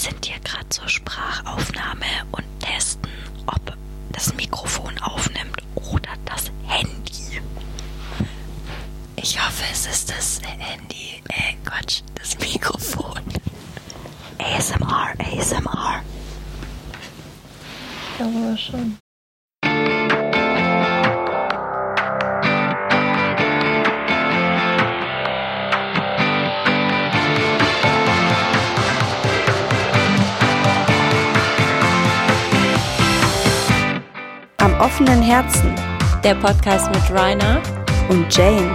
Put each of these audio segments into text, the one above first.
sind hier gerade zur Sprachaufnahme und testen, ob das Mikrofon aufnimmt oder das Handy. Ich hoffe, es ist das Handy. Äh, Quatsch, das Mikrofon. ASMR, ASMR. Ja, aber schon. Offenen Herzen Der Podcast mit Rainer. und Jane.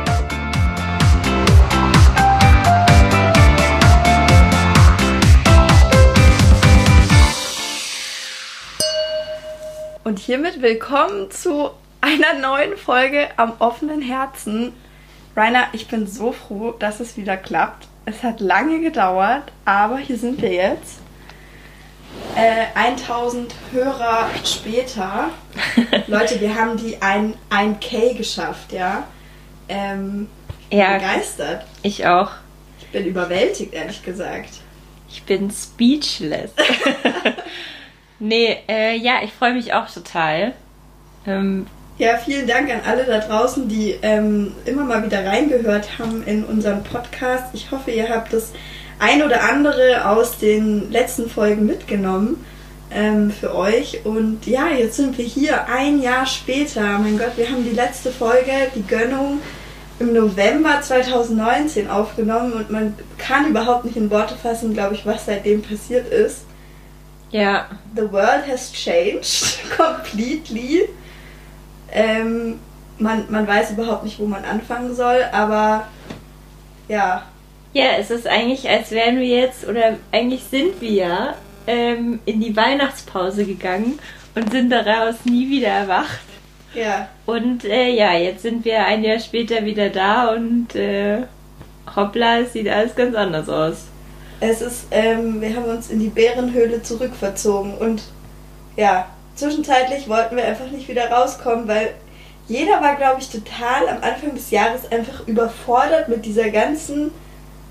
Und hiermit willkommen zu einer neuen Folge am offenen Herzen. Rainer, ich bin so froh, dass es wieder klappt. Es hat lange gedauert, aber hier sind wir jetzt. Äh, 1000 Hörer später. Leute, wir haben die ein, 1K geschafft, ja. Ähm, Ja. begeistert. Ich auch. Ich bin überwältigt, ehrlich gesagt. Ich bin speechless. nee, äh, ja, ich freue mich auch total. Ähm, Ja, vielen Dank an alle da draußen, die ähm, immer mal wieder reingehört haben in unseren Podcast. Ich hoffe, ihr habt das ein oder andere aus den letzten Folgen mitgenommen ähm, für euch. Und ja, jetzt sind wir hier ein Jahr später. Mein Gott, wir haben die letzte Folge, die Gönnung, im November 2019 aufgenommen und man kann überhaupt nicht in Worte fassen, glaube ich, was seitdem passiert ist. ja, The world has changed completely. Ähm, man, man weiß überhaupt nicht, wo man anfangen soll, aber ja, ja, es ist eigentlich, als wären wir jetzt, oder eigentlich sind wir ja ähm, in die Weihnachtspause gegangen und sind daraus nie wieder erwacht. ja, Und äh, ja, jetzt sind wir ein Jahr später wieder da und äh, hoppla, es sieht alles ganz anders aus. es ist, ähm, wir haben uns in die Bärenhöhle zurückverzogen und ja, zwischenzeitlich wollten wir einfach nicht wieder rauskommen, weil jeder war, glaube ich, total am Anfang des Jahres einfach überfordert mit dieser ganzen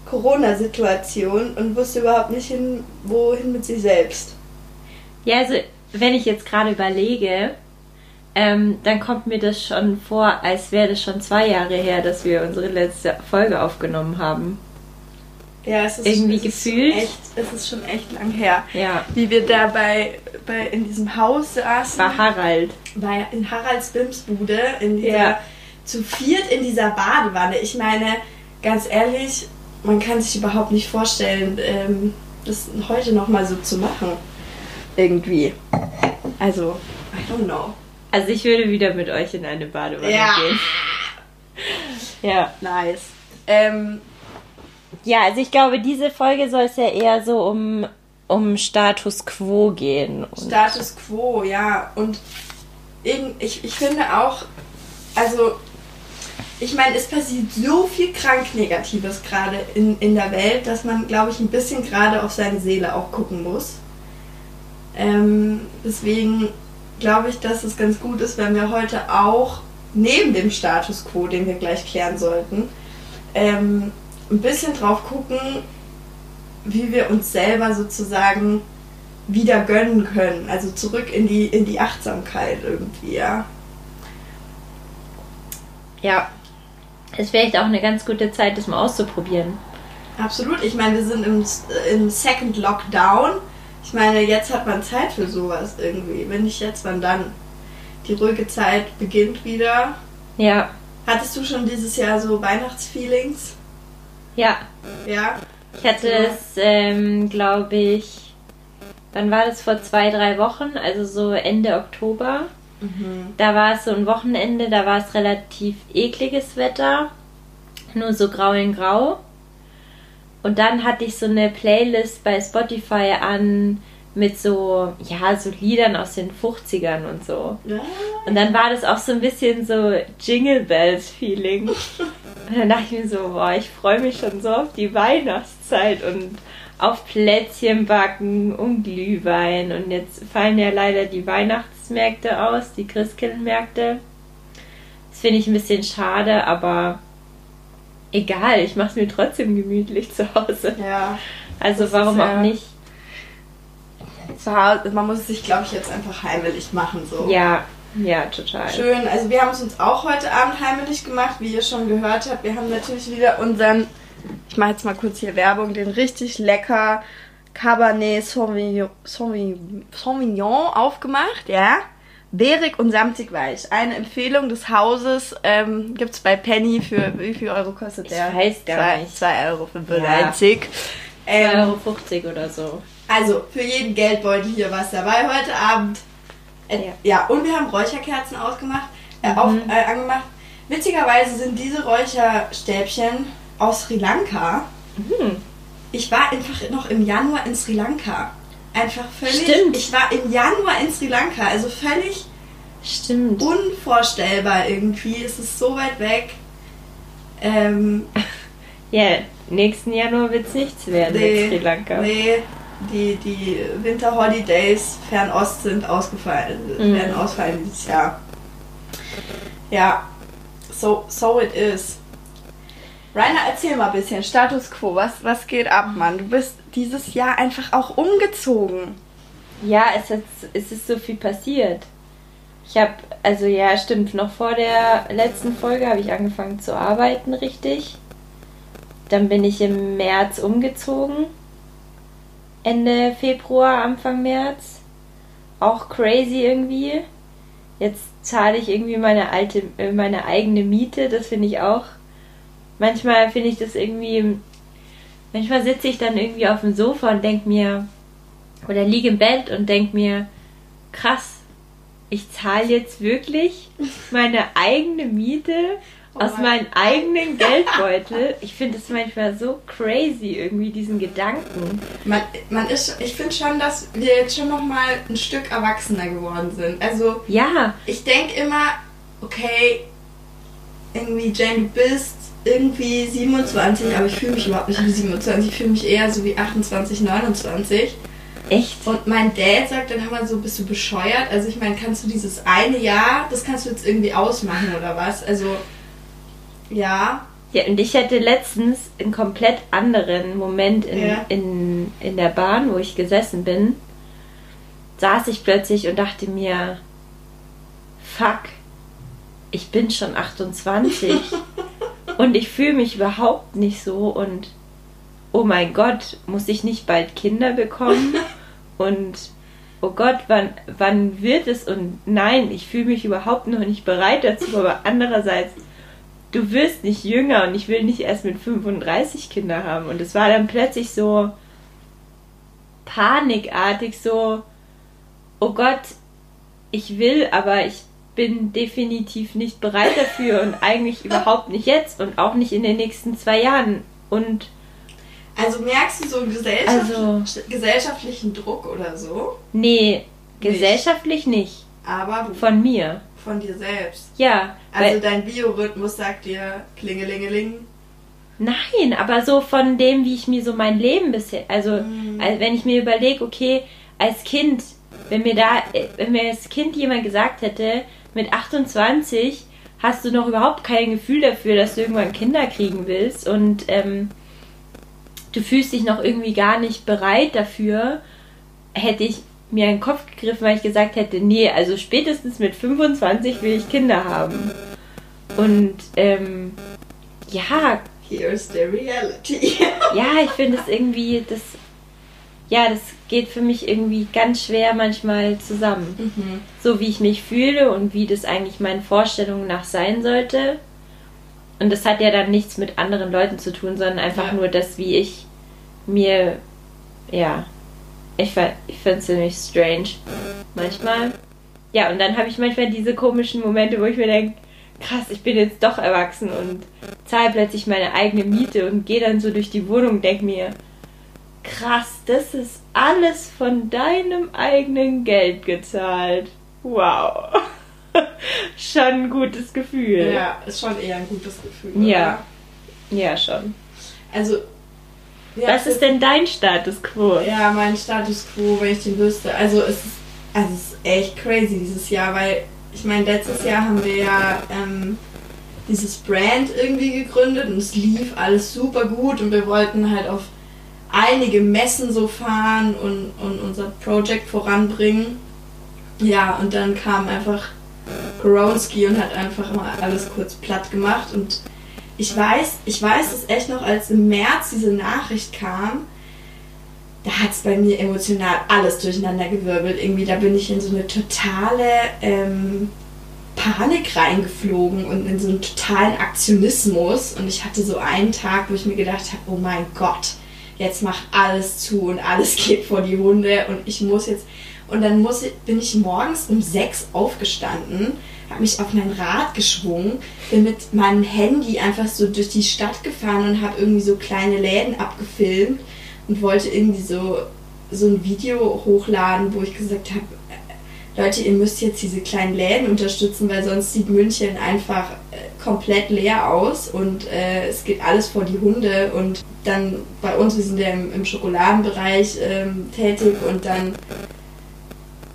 Corona-Situation und wusste überhaupt nicht hin, wohin mit sich selbst. Ja, also wenn ich jetzt gerade überlege, ähm, dann kommt mir das schon vor, als wäre das schon zwei Jahre her, dass wir unsere letzte Folge aufgenommen haben. Ja, es ist Irgendwie es ist gefühlt. Schon echt, es ist schon echt lang her. Ja, Wie wir da bei, bei in diesem Haus saßen, war Harald. bei in Haralds Bimsbude, in dieser, Ja. zu viert in dieser Badewanne. Ich meine, ganz ehrlich, man kann sich überhaupt nicht vorstellen, ähm, das heute nochmal so zu machen. Irgendwie. Also, I don't know. Also ich würde wieder mit euch in eine Badewanne Ja. gehen. Ja. Nice. Ähm, Ja, also ich glaube, diese Folge soll es ja eher so um, um Status Quo gehen. Status quo, ja. Und ich, ich finde auch, also, ich meine, es passiert so viel krank Negatives gerade in, in der Welt, dass man, glaube ich, ein bisschen gerade auf seine Seele auch gucken muss. Ähm, deswegen glaube ich, dass es ganz gut ist, wenn wir heute auch neben dem Status quo, den wir gleich klären sollten, ähm, ein bisschen drauf gucken, wie wir uns selber sozusagen wieder gönnen können. Also zurück in die, in die Achtsamkeit irgendwie, ja. Ja, ist vielleicht auch eine ganz gute Zeit, das mal auszuprobieren. Absolut. Ich meine, wir sind im, im Second Lockdown. Ich meine, jetzt hat man Zeit für sowas irgendwie. Wenn nicht jetzt, wann dann? Die ruhige Zeit beginnt wieder. Ja, Hattest du schon dieses Jahr so Weihnachtsfeelings? ja. Ja? Ich hatte es, ähm, glaube ich, wann war das vor zwei, drei Wochen, also so Ende Oktober. Mhm. Da war es so ein Wochenende, da war es relativ ekliges Wetter, nur so grau in grau. Und dann hatte ich so eine Playlist bei Spotify an mit so, ja, so Liedern aus den 50ern und so. Ja. Und dann war das auch so ein bisschen so Jingle Bells Feeling. Und dann dachte ich mir so, boah, ich freue mich schon so auf die Weihnachtszeit und auf Plätzchen backen und Glühwein. Und jetzt fallen ja leider die Weihnachtsmärkte aus, die Christkindlmärkte. Das finde ich ein bisschen schade, aber egal, ich mache es mir trotzdem gemütlich zu Hause. Ja. Also warum auch nicht? zu Hause, man muss es sich, glaube ich, jetzt einfach heimelig machen. So. Ja, ja, total. Schön. Also wir haben es uns auch heute Abend heimelig gemacht, wie ihr schon gehört habt. Wir haben natürlich wieder unseren, ich mache jetzt mal kurz hier Werbung, den richtig lecker Cabernet Sauvignon, Sauvignon, Sauvignon aufgemacht, ja. Beerig und samtig weich. Eine Empfehlung des Hauses ähm, gibt es bei Penny für wie viel Euro kostet Ich der? weiß gar zwei, nicht. 2 Euro für Ja. einzig. 2,50 Ähm, Euro oder so. also für jeden Geldbeutel hier was dabei heute Abend. Äh, Ja. ja. und wir haben Räucherkerzen ausgemacht, äh, auf, Mhm. äh, angemacht. Witzigerweise sind diese Räucherstäbchen aus Sri Lanka. Mhm. Ich war einfach noch im Januar in Sri Lanka. Einfach völlig. Stimmt. Ich war im Januar in Sri Lanka, also völlig Stimmt. unvorstellbar irgendwie. Es ist so weit weg. Ähm, Ja, nächsten Januar wird es nichts werden Nee, mit Sri Lanka. Nee, die, die Winter Holidays Fernost sind ausgefallen, Mhm. werden ausfallen dieses Jahr. Ja, so, so it is. Rainer, erzähl mal ein bisschen, Status Quo, was, was geht ab, Mann? Du bist dieses Jahr einfach auch umgezogen. Ja, es, hat, es ist so viel passiert. Ich habe, also ja, stimmt, noch vor der letzten Folge habe ich angefangen zu arbeiten, richtig. Dann bin ich im März umgezogen. Ende Februar, Anfang März. Auch crazy irgendwie. Jetzt zahle ich irgendwie meine alte, äh, meine eigene Miete. Das finde ich auch. Manchmal finde ich das irgendwie. Manchmal sitze ich dann irgendwie auf dem Sofa und denke mir, oder liege im Bett und denke mir, krass, ich zahle jetzt wirklich meine eigene Miete Oh aus mein- meinem eigenen Geldbeutel. Ich finde es manchmal so crazy, irgendwie diesen Gedanken. Man, man ist, ich finde schon, dass wir jetzt schon noch mal ein Stück erwachsener geworden sind. Also Ja, ich denke immer, okay, irgendwie Jane, du bist irgendwie 27, aber ich fühle mich überhaupt nicht wie 27, ich fühle mich eher so wie 28, 29. echt. Und mein Dad sagt dann immer so, bist du bescheuert? Also ich meine, kannst du dieses eine Jahr, das kannst du jetzt irgendwie ausmachen oder was? Also ja, Ja, und ich hatte letztens einen komplett anderen Moment in, Ja. in, in der Bahn, wo ich gesessen bin. Saß ich plötzlich und dachte mir, fuck, ich bin schon 28 und ich fühle mich überhaupt nicht so und oh mein Gott, muss ich nicht bald Kinder bekommen? Und oh Gott, wann, wann wird es? Und nein, ich fühle mich überhaupt noch nicht bereit dazu, aber andererseits du wirst nicht jünger und ich will nicht erst mit 35 Kinder haben. Und es war dann plötzlich so panikartig, so, oh Gott, ich will, aber ich bin definitiv nicht bereit dafür und eigentlich überhaupt nicht jetzt und auch nicht in den nächsten zwei Jahren. Und also merkst du so einen gesellschaft Also- gesellschaftlichen Druck oder so, nee, gesellschaftlich nicht. aber Von mir. von dir selbst. Ja, Also dein Biorhythmus sagt dir Klingelingeling. nein, aber so von dem, wie ich mir so mein Leben bisher, also Mhm. Also wenn ich mir überlege, okay, als Kind, wenn mir da, äh, wenn mir als Kind jemand gesagt hätte, mit 28 hast du noch überhaupt kein Gefühl dafür, dass du irgendwann Kinder kriegen willst und ähm, du fühlst dich noch irgendwie gar nicht bereit dafür, hätte ich mir einen Kopf gegriffen, weil ich gesagt hätte, nee, also spätestens mit 25 will ich Kinder haben. Und ähm, ja, Here's the reality. ja, ich finde es irgendwie, das, ja, das geht für mich irgendwie ganz schwer manchmal zusammen. mhm. So wie ich mich fühle und wie das eigentlich meinen Vorstellungen nach sein sollte. Und das hat ja dann nichts mit anderen Leuten zu tun, sondern einfach Ja. nur das, wie ich mir, ja, ich, ich finde es ziemlich strange manchmal. Ja, und dann habe ich manchmal diese komischen Momente, wo ich mir denke, krass, ich bin jetzt doch erwachsen und zahle plötzlich meine eigene Miete und gehe dann so durch die Wohnung und denke mir, krass, das ist alles von deinem eigenen Geld gezahlt. Wow. Schon ein gutes Gefühl. Ja, ist schon eher ein gutes Gefühl. Ja. Oder? Ja, schon. Also. Ja, Was ist denn dein Status quo? Ja, mein Status quo, wenn ich den wüsste. Also es ist, also es ist echt crazy dieses Jahr, weil ich meine, letztes Jahr haben wir ja ähm, dieses Brand irgendwie gegründet und es lief alles super gut und wir wollten halt auf einige Messen so fahren und, und unser Projekt voranbringen. Ja, und dann kam einfach Goronski und hat einfach mal alles kurz platt gemacht. Und ich weiß, ich weiß es echt noch, als im März diese Nachricht kam, da hat es bei mir emotional alles durcheinander gewirbelt. Irgendwie, da bin ich in so eine totale ähm, Panik reingeflogen und in so einen totalen Aktionismus. Und ich hatte so einen Tag, wo ich mir gedacht habe, oh mein Gott, jetzt macht alles zu und alles geht vor die Hunde und ich muss jetzt. Und dann muss ich, bin ich morgens um sechs aufgestanden, habe mich auf mein Rad geschwungen, bin mit meinem Handy einfach so durch die Stadt gefahren und habe irgendwie so kleine Läden abgefilmt und wollte irgendwie so, so ein Video hochladen, wo ich gesagt habe, Leute, ihr müsst jetzt diese kleinen Läden unterstützen, weil sonst sieht München einfach äh, komplett leer aus und äh, es geht alles vor die Hunde. Und dann bei uns, wir sind ja im, im Schokoladenbereich ähm, tätig und dann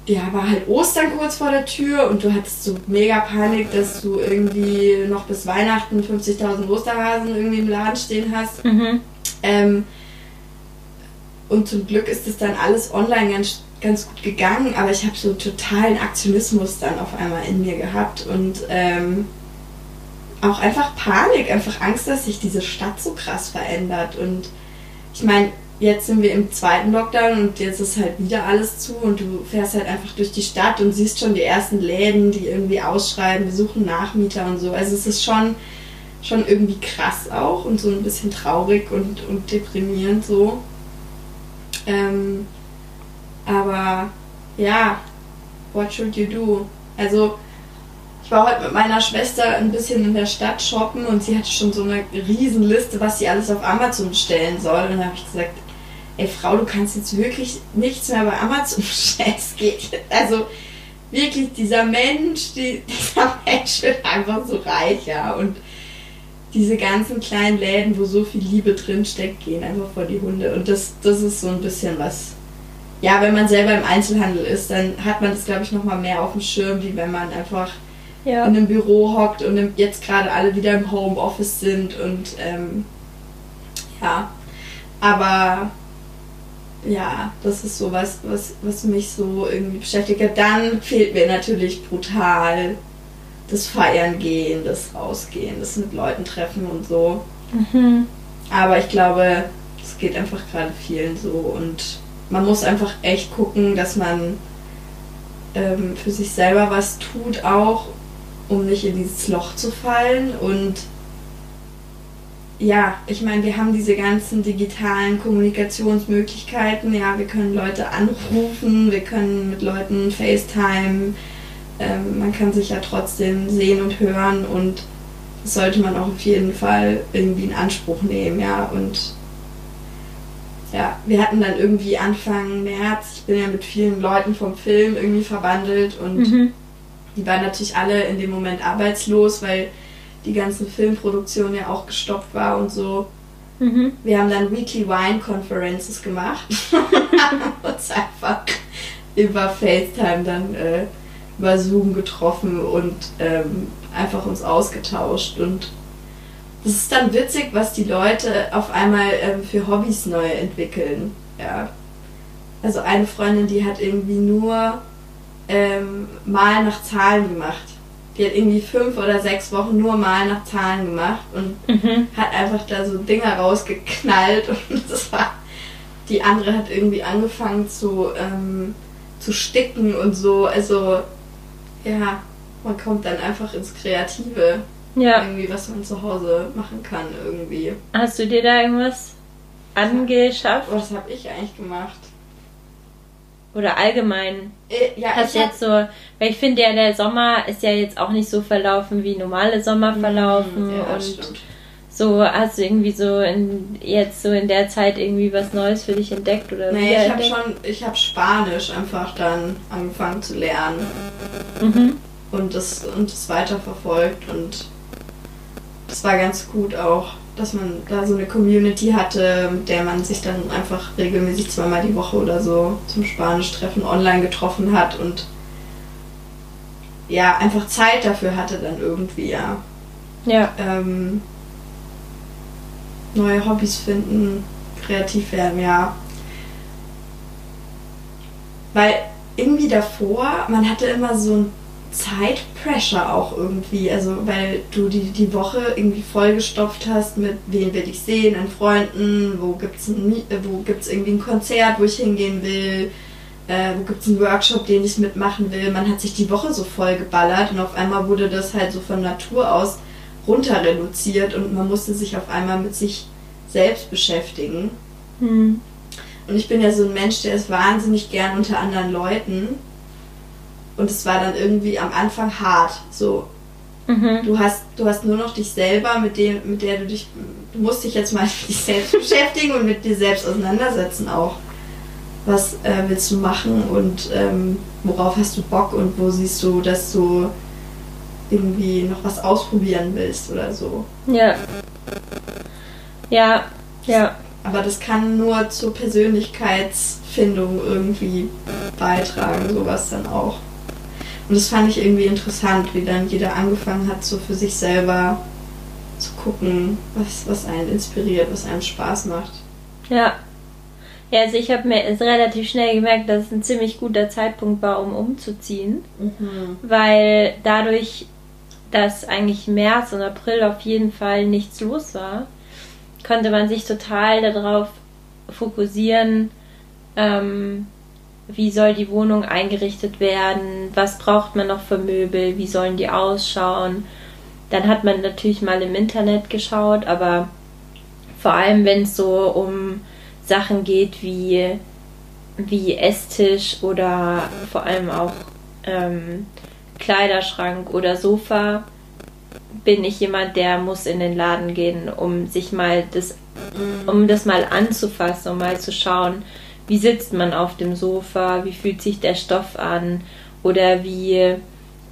ja, war halt Ostern kurz vor der Tür und du hattest so mega Panik, dass du irgendwie noch bis Weihnachten 50.000 Osterhasen irgendwie im Laden stehen hast. Mhm. Ähm, und zum Glück ist es dann alles online ganz, ganz gut gegangen, aber ich habe so totalen Aktionismus dann auf einmal in mir gehabt und ähm, auch einfach Panik, einfach Angst, dass sich diese Stadt so krass verändert. Und ich meine, jetzt sind wir im zweiten Lockdown und jetzt ist halt wieder alles zu und du fährst halt einfach durch die Stadt und siehst schon die ersten Läden, die irgendwie ausschreiben, wir suchen Nachmieter und so. Also es ist schon, schon irgendwie krass auch und so ein bisschen traurig und, und deprimierend so. Ähm, aber ja, what should you do? Also ich war heute mit meiner Schwester ein bisschen in der Stadt shoppen und sie hatte schon so eine riesen Liste, was sie alles auf Amazon bestellen soll. Und dann habe ich gesagt, ey Frau, du kannst jetzt wirklich nichts mehr bei Amazon bestellen. Es geht. Also wirklich, dieser Mensch, die, dieser Mensch wird einfach so reich, ja. Und diese ganzen kleinen Läden, wo so viel Liebe drin steckt, gehen einfach vor die Hunde. Und das, das ist so ein bisschen was. Ja, wenn man selber im Einzelhandel ist, dann hat man das, glaube ich, nochmal mehr auf dem Schirm, wie wenn man einfach Ja. in einem Büro hockt und jetzt gerade alle wieder im Homeoffice sind und ähm, ja, aber ja, das ist so was, was, was mich so irgendwie beschäftigt hat. Dann fehlt mir natürlich brutal das Feiern gehen, das Rausgehen, das mit Leuten treffen und so. Mhm. Aber ich glaube, es geht einfach gerade vielen so und man muss einfach echt gucken, dass man ähm, für sich selber was tut auch, um nicht in dieses Loch zu fallen und ja, ich meine, wir haben diese ganzen digitalen Kommunikationsmöglichkeiten. Ja, wir können Leute anrufen, wir können mit Leuten FaceTime. Ähm, man kann sich ja trotzdem sehen und hören und das sollte man auch auf jeden Fall irgendwie in Anspruch nehmen, ja. Und ja, wir hatten dann irgendwie Anfang März, ich bin ja mit vielen Leuten vom Film irgendwie verwandelt und Mhm. Die waren natürlich alle in dem Moment arbeitslos, weil die ganzen Filmproduktion ja auch gestoppt war und so. Mhm. Wir haben dann Weekly Wine Conferences gemacht. haben uns einfach über FaceTime dann äh, über Zoom getroffen und ähm, einfach uns ausgetauscht. Und das ist dann witzig, was die Leute auf einmal ähm, für Hobbys neu entwickeln. Ja. Also eine Freundin, die hat irgendwie nur ähm, Mal nach Zahlen gemacht. Die hat irgendwie fünf oder sechs Wochen nur Mal nach Zahlen gemacht und Mhm. hat einfach da so Dinger rausgeknallt und das war. Die andere hat irgendwie angefangen zu, ähm, zu sticken und so. Also, ja, man kommt dann einfach ins Kreative. Ja. Irgendwie, was man zu Hause machen kann, irgendwie. Hast du dir da irgendwas angeschafft? Was habe ich eigentlich gemacht? Oder allgemein? Äh, ja, Hast ich jetzt so, weil ich finde ja, der Sommer ist ja jetzt auch nicht so verlaufen, wie normale Sommer verlaufen. Ja, und stimmt. so hast du irgendwie so in, jetzt so in der Zeit irgendwie was Neues für dich entdeckt oder Nee, ich habe schon, ich habe Spanisch einfach dann angefangen zu lernen. Mhm. und das und das weiterverfolgt und das war ganz gut auch, dass man da so eine Community hatte, mit der man sich dann einfach regelmäßig zweimal die Woche oder so zum Spanisch-Treffen online getroffen hat und ja, einfach Zeit dafür hatte dann irgendwie, ja. Ja. Ähm, neue Hobbys finden, kreativ werden, ja. Weil irgendwie davor, man hatte immer so ein Zeitpressure auch irgendwie. Also, weil du die, die Woche irgendwie vollgestopft hast mit, wen will ich sehen, an Freunden, wo gibt's ein, äh, wo gibt's irgendwie ein Konzert, wo ich hingehen will, äh, wo gibt's einen Workshop, den ich mitmachen will. Man hat sich die Woche so voll geballert und auf einmal wurde das halt so von Natur aus runter reduziert und man musste sich auf einmal mit sich selbst beschäftigen. Hm. Und ich bin ja so ein Mensch, der ist wahnsinnig gern unter anderen Leuten. Und es war dann irgendwie am Anfang hart. So, Mhm. du hast, du hast nur noch dich selber, mit dem, mit der du dich, du musst dich jetzt mal mit dich selbst beschäftigen und mit dir selbst auseinandersetzen auch. Was äh, willst du machen und ähm, worauf hast du Bock und wo siehst du, dass du irgendwie noch was ausprobieren willst oder so. Ja. Ja, ja. Aber das kann nur zur Persönlichkeitsfindung irgendwie beitragen, sowas dann auch. Und das fand ich irgendwie interessant, wie dann jeder angefangen hat, so für sich selber zu gucken, was, was einen inspiriert, was einem Spaß macht. Ja. Ja, also ich habe mir relativ schnell gemerkt, dass es ein ziemlich guter Zeitpunkt war, um umzuziehen. Weil dadurch, dass eigentlich März und April auf jeden Fall nichts los war, konnte man sich total darauf fokussieren, ähm, wie soll die Wohnung eingerichtet werden, was braucht man noch für Möbel, wie sollen die ausschauen. Dann hat man natürlich mal im Internet geschaut, aber vor allem wenn es so um Sachen geht wie, wie Esstisch oder vor allem auch ähm, Kleiderschrank oder Sofa, bin ich jemand, der muss in den Laden gehen, um sich mal das, um das mal anzufassen, um mal zu schauen, wie sitzt man auf dem Sofa, wie fühlt sich der Stoff an oder wie,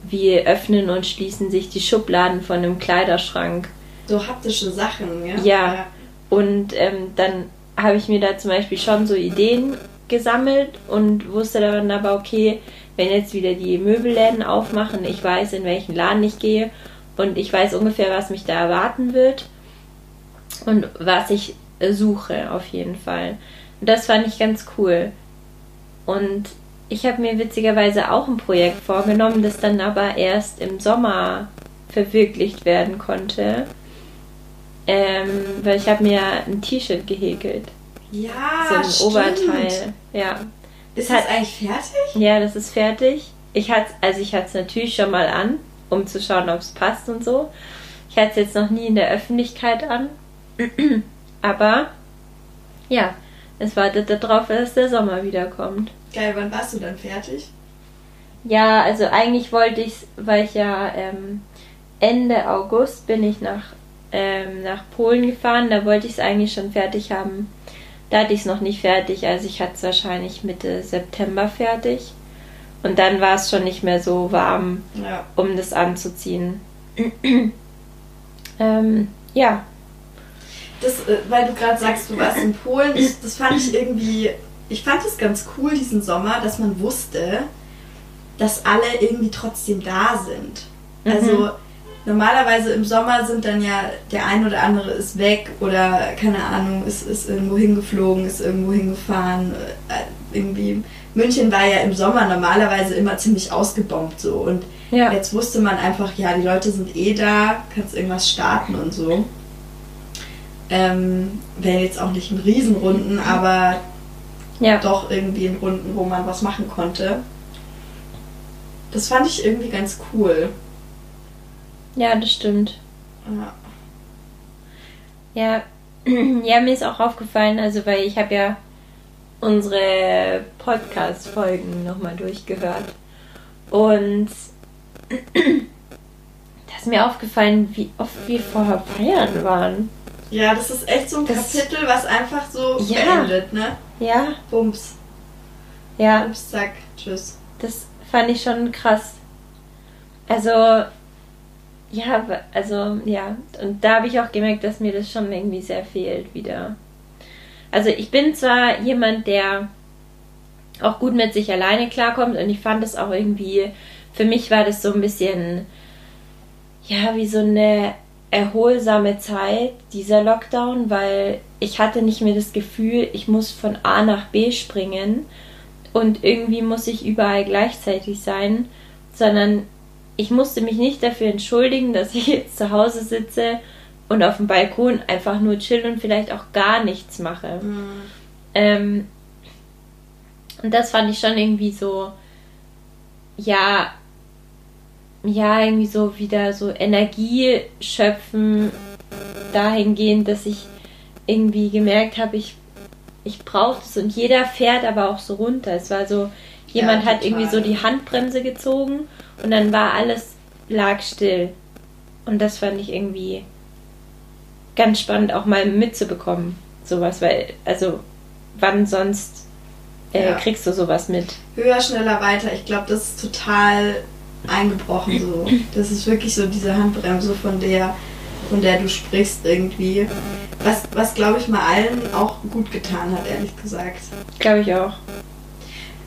wie öffnen und schließen sich die Schubladen von einem Kleiderschrank. So haptische Sachen, ja? Ja. Und ähm, dann habe ich mir da zum Beispiel schon so Ideen gesammelt und wusste dann aber, okay, wenn jetzt wieder die Möbelläden aufmachen, ich weiß, in welchen Laden ich gehe und ich weiß ungefähr, was mich da erwarten wird und was ich suche auf jeden Fall. Und das fand ich ganz cool. Und ich habe mir witzigerweise auch ein Projekt vorgenommen, das dann aber erst im Sommer verwirklicht werden konnte. Ähm, weil ich habe mir ein T-Shirt gehäkelt. Ja, so ein stimmt. Oberteil. Ja. Ist Hat- das eigentlich fertig? Ja, das ist fertig. Ich hatte also ich hatte es natürlich schon mal an, um zu schauen, ob es passt und so. Ich hatte es jetzt noch nie in der Öffentlichkeit an. Aber ja, es wartet darauf, dass der Sommer wiederkommt. Geil, wann warst du dann fertig? Ja, also eigentlich wollte ich weil ich ja ähm, Ende August bin ich nach, ähm, nach Polen gefahren, da wollte ich es eigentlich schon fertig haben. Da hatte ich es noch nicht fertig, also ich hatte es wahrscheinlich Mitte September fertig. Und dann war es schon nicht mehr so warm, Ja. um das anzuziehen. ähm, ja, Das, äh, weil du gerade sagst, du warst in Polen, das, das fand ich irgendwie, ich fand es ganz cool diesen Sommer, dass man wusste, dass alle irgendwie trotzdem da sind. Also normalerweise im Sommer sind dann ja der ein oder andere ist weg oder keine Ahnung, ist, ist irgendwo hingeflogen, ist irgendwo hingefahren. Äh, irgendwie München war ja im Sommer normalerweise immer ziemlich ausgebombt so und ja, Jetzt wusste man einfach, ja, die Leute sind eh da, kannst irgendwas starten und so. Ähm, Wäre jetzt auch nicht in Riesenrunden, aber ja. doch irgendwie in Runden, wo man was machen konnte. Das fand ich irgendwie ganz cool. Ja, das stimmt. Ja. Ja, ja, mir ist auch aufgefallen, also weil ich habe ja unsere Podcast-Folgen nochmal durchgehört. Und da ist mir aufgefallen, wie oft wir vorher feiern waren. Ja, das ist echt so ein Das- Kapitel, was einfach so Ja. beendet, ne? Ja, Bums. ja, Bums, zack, tschüss. das fand ich schon krass. Also, ja, also, ja. Und da habe ich auch gemerkt, dass mir das schon irgendwie sehr fehlt wieder. Also, ich bin zwar jemand, der auch gut mit sich alleine klarkommt und ich fand es auch irgendwie, für mich war das so ein bisschen, ja, wie so eine erholsame Zeit, dieser Lockdown, weil ich hatte nicht mehr das Gefühl, ich muss von A nach B springen und irgendwie muss ich überall gleichzeitig sein, sondern ich musste mich nicht dafür entschuldigen, dass ich jetzt zu Hause sitze und auf dem Balkon einfach nur chill und vielleicht auch gar nichts mache. Mhm. Ähm, und das fand ich schon irgendwie so, ja, ja, irgendwie so wieder so Energie schöpfen dahingehend, dass ich irgendwie gemerkt habe, ich, ich brauche das und jeder fährt aber auch so runter. Es war so, jemand ja, hat irgendwie so die Handbremse gezogen und dann war alles, lag still. Und das fand ich irgendwie ganz spannend auch mal mitzubekommen, sowas, weil, also wann sonst äh, ja. kriegst du sowas mit? Höher, schneller, weiter. Ich glaube, das ist total eingebrochen so. Das ist wirklich so diese Handbremse, von der, von der du sprichst irgendwie. Was, was glaube ich mal allen auch gut getan hat, ehrlich gesagt. Glaube ich auch.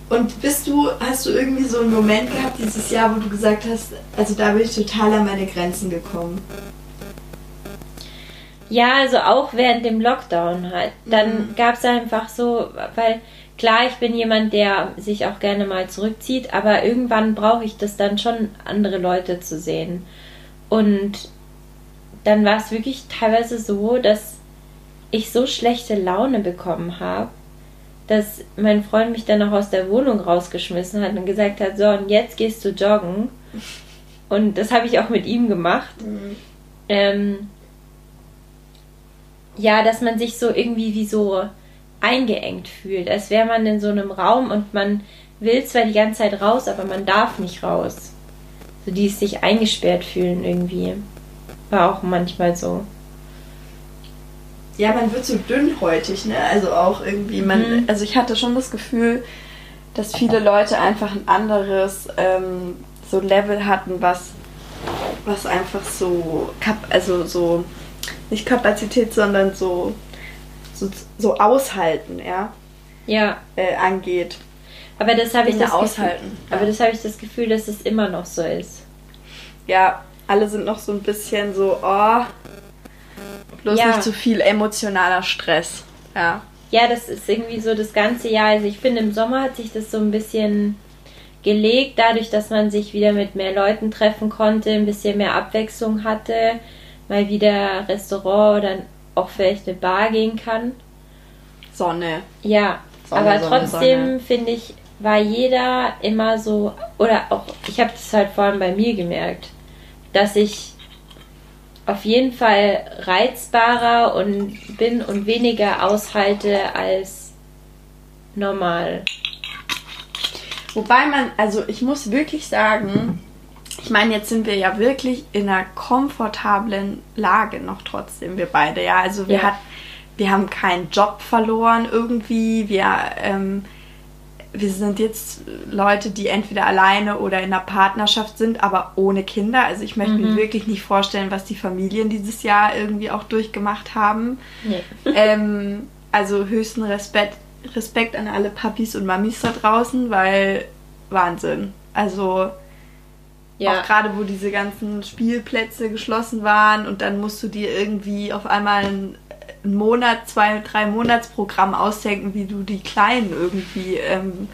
Und bist du, hast du irgendwie so einen Moment gehabt dieses Jahr, wo du gesagt hast, also da bin ich total an meine Grenzen gekommen? Ja, also auch während dem Lockdown halt. Dann mhm. gab es einfach so, weil klar, ich bin jemand, der sich auch gerne mal zurückzieht, aber irgendwann brauche ich das dann schon, andere Leute zu sehen. Und dann war es wirklich teilweise so, dass ich so schlechte Laune bekommen habe, dass mein Freund mich dann auch aus der Wohnung rausgeschmissen hat und gesagt hat, so, und jetzt gehst du joggen. Und das habe ich auch mit ihm gemacht. Mhm. Ähm, ja, dass man sich so irgendwie wie so eingeengt fühlt, als wäre man in so einem Raum und man will zwar die ganze Zeit raus, aber man darf nicht raus. So die sich eingesperrt fühlen irgendwie. War auch manchmal so. Ja, man wird so dünnhäutig, ne? Also auch irgendwie, man, mhm. also ich hatte schon das Gefühl, dass viele Leute einfach ein anderes ähm, so Level hatten, was, was einfach so, also so, nicht Kapazität, sondern so so, so aushalten, ja. Ja. Äh, angeht. Aber das habe ich das aushalten. Gefühl, ja. Aber das habe ich das Gefühl, dass es immer noch so ist. Ja, alle sind noch so ein bisschen so, oh, bloß ja. nicht zu viel emotionaler Stress. Ja. Ja, das ist irgendwie so das ganze Jahr. Also ich finde, im Sommer hat sich das so ein bisschen gelegt, dadurch, dass man sich wieder mit mehr Leuten treffen konnte, ein bisschen mehr Abwechslung hatte, mal wieder Restaurant oder auch vielleicht eine Bar gehen kann. Sonne. Ja, Sonne, aber Sonne, trotzdem finde ich, war jeder immer so, oder auch, ich habe das halt vor allem bei mir gemerkt, dass ich auf jeden Fall reizbarer und bin und weniger aushalte als normal. Wobei man, also ich muss wirklich sagen, ich meine, jetzt sind wir ja wirklich in einer komfortablen Lage noch trotzdem, wir beide, ja. Also wir, ja. Hat, wir haben keinen Job verloren irgendwie, wir, ähm, wir sind jetzt Leute, die entweder alleine oder in einer Partnerschaft sind, aber ohne Kinder. Also ich möchte mhm. mir wirklich nicht vorstellen, was die Familien dieses Jahr irgendwie auch durchgemacht haben. Nee. Ähm, also höchsten Respekt, Respekt an alle Papis und Mamis da draußen, weil Wahnsinn. Also ja. Auch gerade, wo diese ganzen Spielplätze geschlossen waren und dann musst du dir irgendwie auf einmal ein, Monat, zwei, drei Monatsprogramm ausdenken, wie du die Kleinen irgendwie ähm,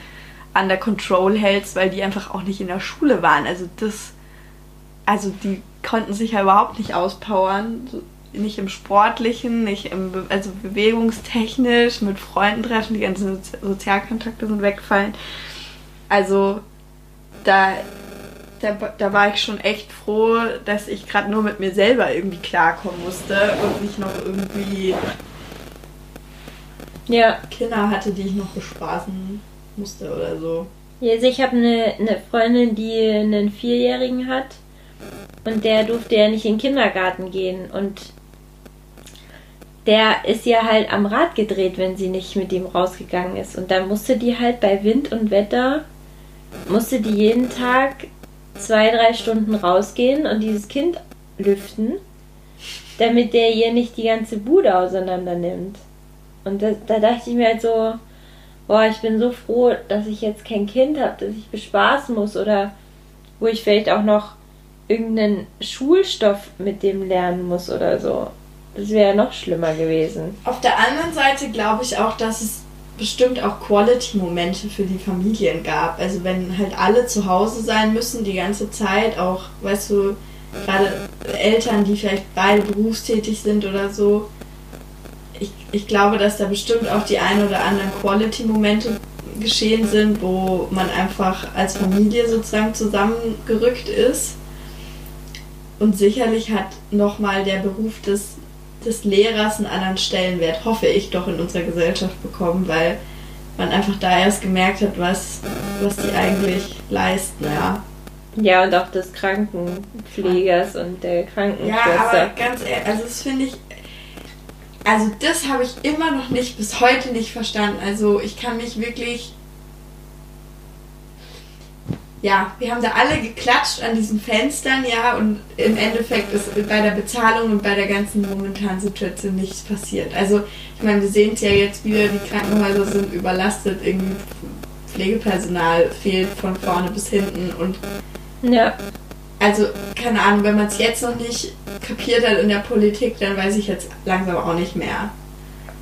under Control hältst, weil die einfach auch nicht in der Schule waren. Also das, also die konnten sich ja überhaupt nicht auspowern. nicht im Sportlichen, nicht im, Be also bewegungstechnisch, mit Freunden treffen, die ganzen Sozialkontakte sind weggefallen. Also da da, da war ich schon echt froh, dass ich gerade nur mit mir selber irgendwie klarkommen musste und nicht noch irgendwie ja. Kinder hatte, die ich noch bespaßen musste oder so. Ja, also ich habe eine, eine Freundin, die einen Vierjährigen hat und der durfte ja nicht in den Kindergarten gehen und der ist ja halt am Rad gedreht, wenn sie nicht mit ihm rausgegangen ist. Und dann musste die halt bei Wind und Wetter, musste die jeden Tag zwei, drei Stunden rausgehen und dieses Kind lüften, damit der ihr nicht die ganze Bude auseinander nimmt. Und da, da dachte ich mir halt so, boah, ich bin so froh, dass ich jetzt kein Kind habe, das ich bespaßen muss oder wo ich vielleicht auch noch irgendeinen Schulstoff mit dem lernen muss oder so. Das wäre noch schlimmer gewesen. Auf der anderen Seite glaube ich auch, dass es bestimmt auch Quality-Momente für die Familien gab. Also wenn halt alle zu Hause sein müssen die ganze Zeit, auch, weißt du, gerade Eltern, die vielleicht beide berufstätig sind oder so. Ich, ich glaube, dass da bestimmt auch die ein oder anderen Quality-Momente geschehen sind, wo man einfach als Familie sozusagen zusammengerückt ist. Und sicherlich hat nochmal der Beruf des, des Lehrers einen anderen Stellenwert, hoffe ich doch, in unserer Gesellschaft bekommen, weil man einfach da erst gemerkt hat, was, was die eigentlich leisten, ja. Ja, und auch des Krankenpflegers und der Krankenschwester. Ja, aber ganz ehrlich, also das finde ich, also das habe ich immer noch nicht, bis heute nicht verstanden. Also ich kann mich wirklich, ja, wir haben da alle geklatscht an diesen Fenstern, ja, und im Endeffekt ist bei der Bezahlung und bei der ganzen momentanen Situation nichts passiert. Also ich meine, wir sehen es ja jetzt wieder, die Krankenhäuser sind überlastet, irgendwie Pflegepersonal fehlt von vorne bis hinten und Ja. also, keine Ahnung, wenn man es jetzt noch nicht kapiert hat in der Politik, dann weiß ich jetzt langsam auch nicht mehr.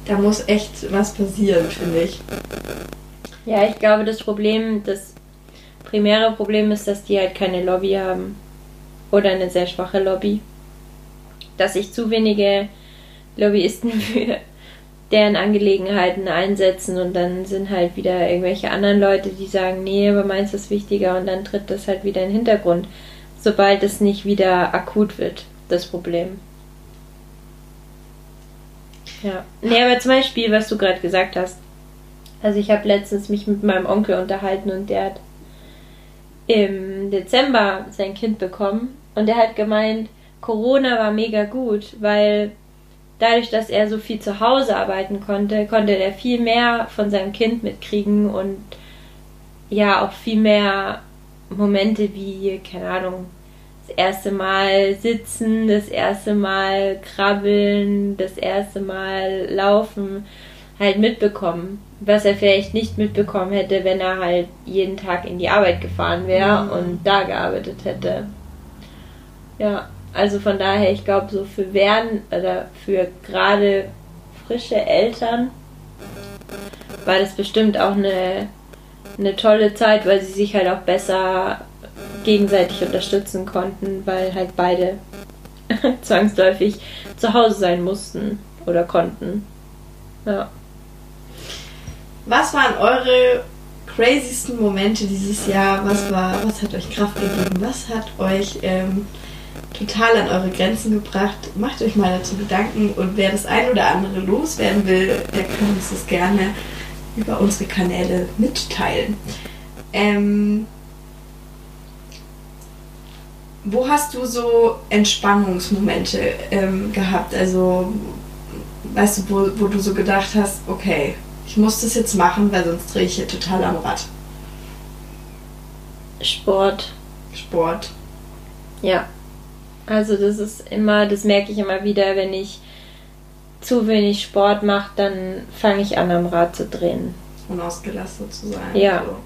Da muss echt was passieren, finde ich. Ja, ich glaube, das Problem, das primäre Problem ist, dass die halt keine Lobby haben. Oder eine sehr schwache Lobby. Dass sich zu wenige Lobbyisten für deren Angelegenheiten einsetzen und dann sind halt wieder irgendwelche anderen Leute, die sagen, nee, aber meins ist wichtiger und dann tritt das halt wieder in den Hintergrund, sobald es nicht wieder akut wird, das Problem. Ja. Nee, aber zum Beispiel, was du gerade gesagt hast. Also ich habe letztens mich mit meinem Onkel unterhalten und der hat im Dezember sein Kind bekommen. Und der hat gemeint, Corona war mega gut, weil dadurch, dass er so viel zu Hause arbeiten konnte, konnte er viel mehr von seinem Kind mitkriegen und ja auch viel mehr Momente wie, keine Ahnung, das erste Mal sitzen, das erste Mal krabbeln, das erste Mal laufen halt mitbekommen, was er vielleicht nicht mitbekommen hätte, wenn er halt jeden Tag in die Arbeit gefahren wäre Mhm. und da gearbeitet hätte. Ja, also von daher, ich glaube, so für werden oder für gerade frische Eltern war das bestimmt auch eine, eine tolle Zeit, weil sie sich halt auch besser gegenseitig unterstützen konnten, weil halt beide zwangsläufig zu Hause sein mussten oder konnten. Ja. Was waren eure crazysten Momente dieses Jahr? Was war, was hat euch Kraft gegeben? Was hat euch ähm, total an eure Grenzen gebracht? Macht euch mal dazu Gedanken und wer das ein oder andere loswerden will, der kann uns das gerne über unsere Kanäle mitteilen. Ähm, wo hast du so Entspannungsmomente ähm, gehabt? Also, weißt du, wo, wo du so gedacht hast, okay, ich muss das jetzt machen, weil sonst drehe ich hier total am Rad. Sport. Sport. Ja. Also das ist immer, das merke ich immer wieder, wenn ich zu wenig Sport mache, dann fange ich an am Rad zu drehen. unausgelastet zu sein. Ja. So.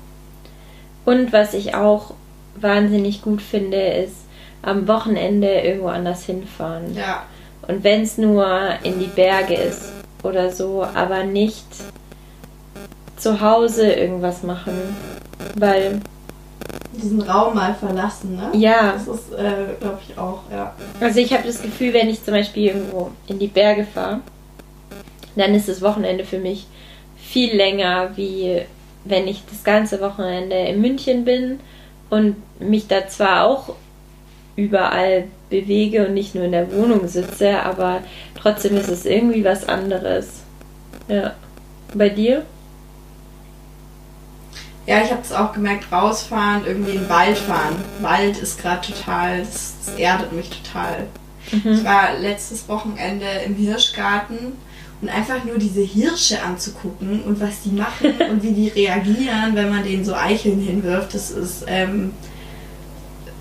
Und was ich auch wahnsinnig gut finde, ist am Wochenende irgendwo anders hinfahren. Ja, Und wenn es nur in die Berge ist oder so, aber nicht zu Hause irgendwas machen. Weil, diesen Raum mal verlassen, ne? ja, Das ist, äh, glaube ich, auch, ja. also ich habe das Gefühl, wenn ich zum Beispiel irgendwo in die Berge fahre, dann ist das Wochenende für mich viel länger, wie wenn ich das ganze Wochenende in München bin und mich da zwar auch überall bewege und nicht nur in der Wohnung sitze, aber trotzdem ist es irgendwie was anderes. Ja. Bei dir? Ja, ich habe es auch gemerkt, rausfahren, irgendwie in den Wald fahren. Wald ist gerade total, das, das erdet mich total. Ich war letztes Wochenende im Hirschgarten und einfach nur diese Hirsche anzugucken und was die machen und wie die reagieren, wenn man denen so Eicheln hinwirft, das ist, ähm,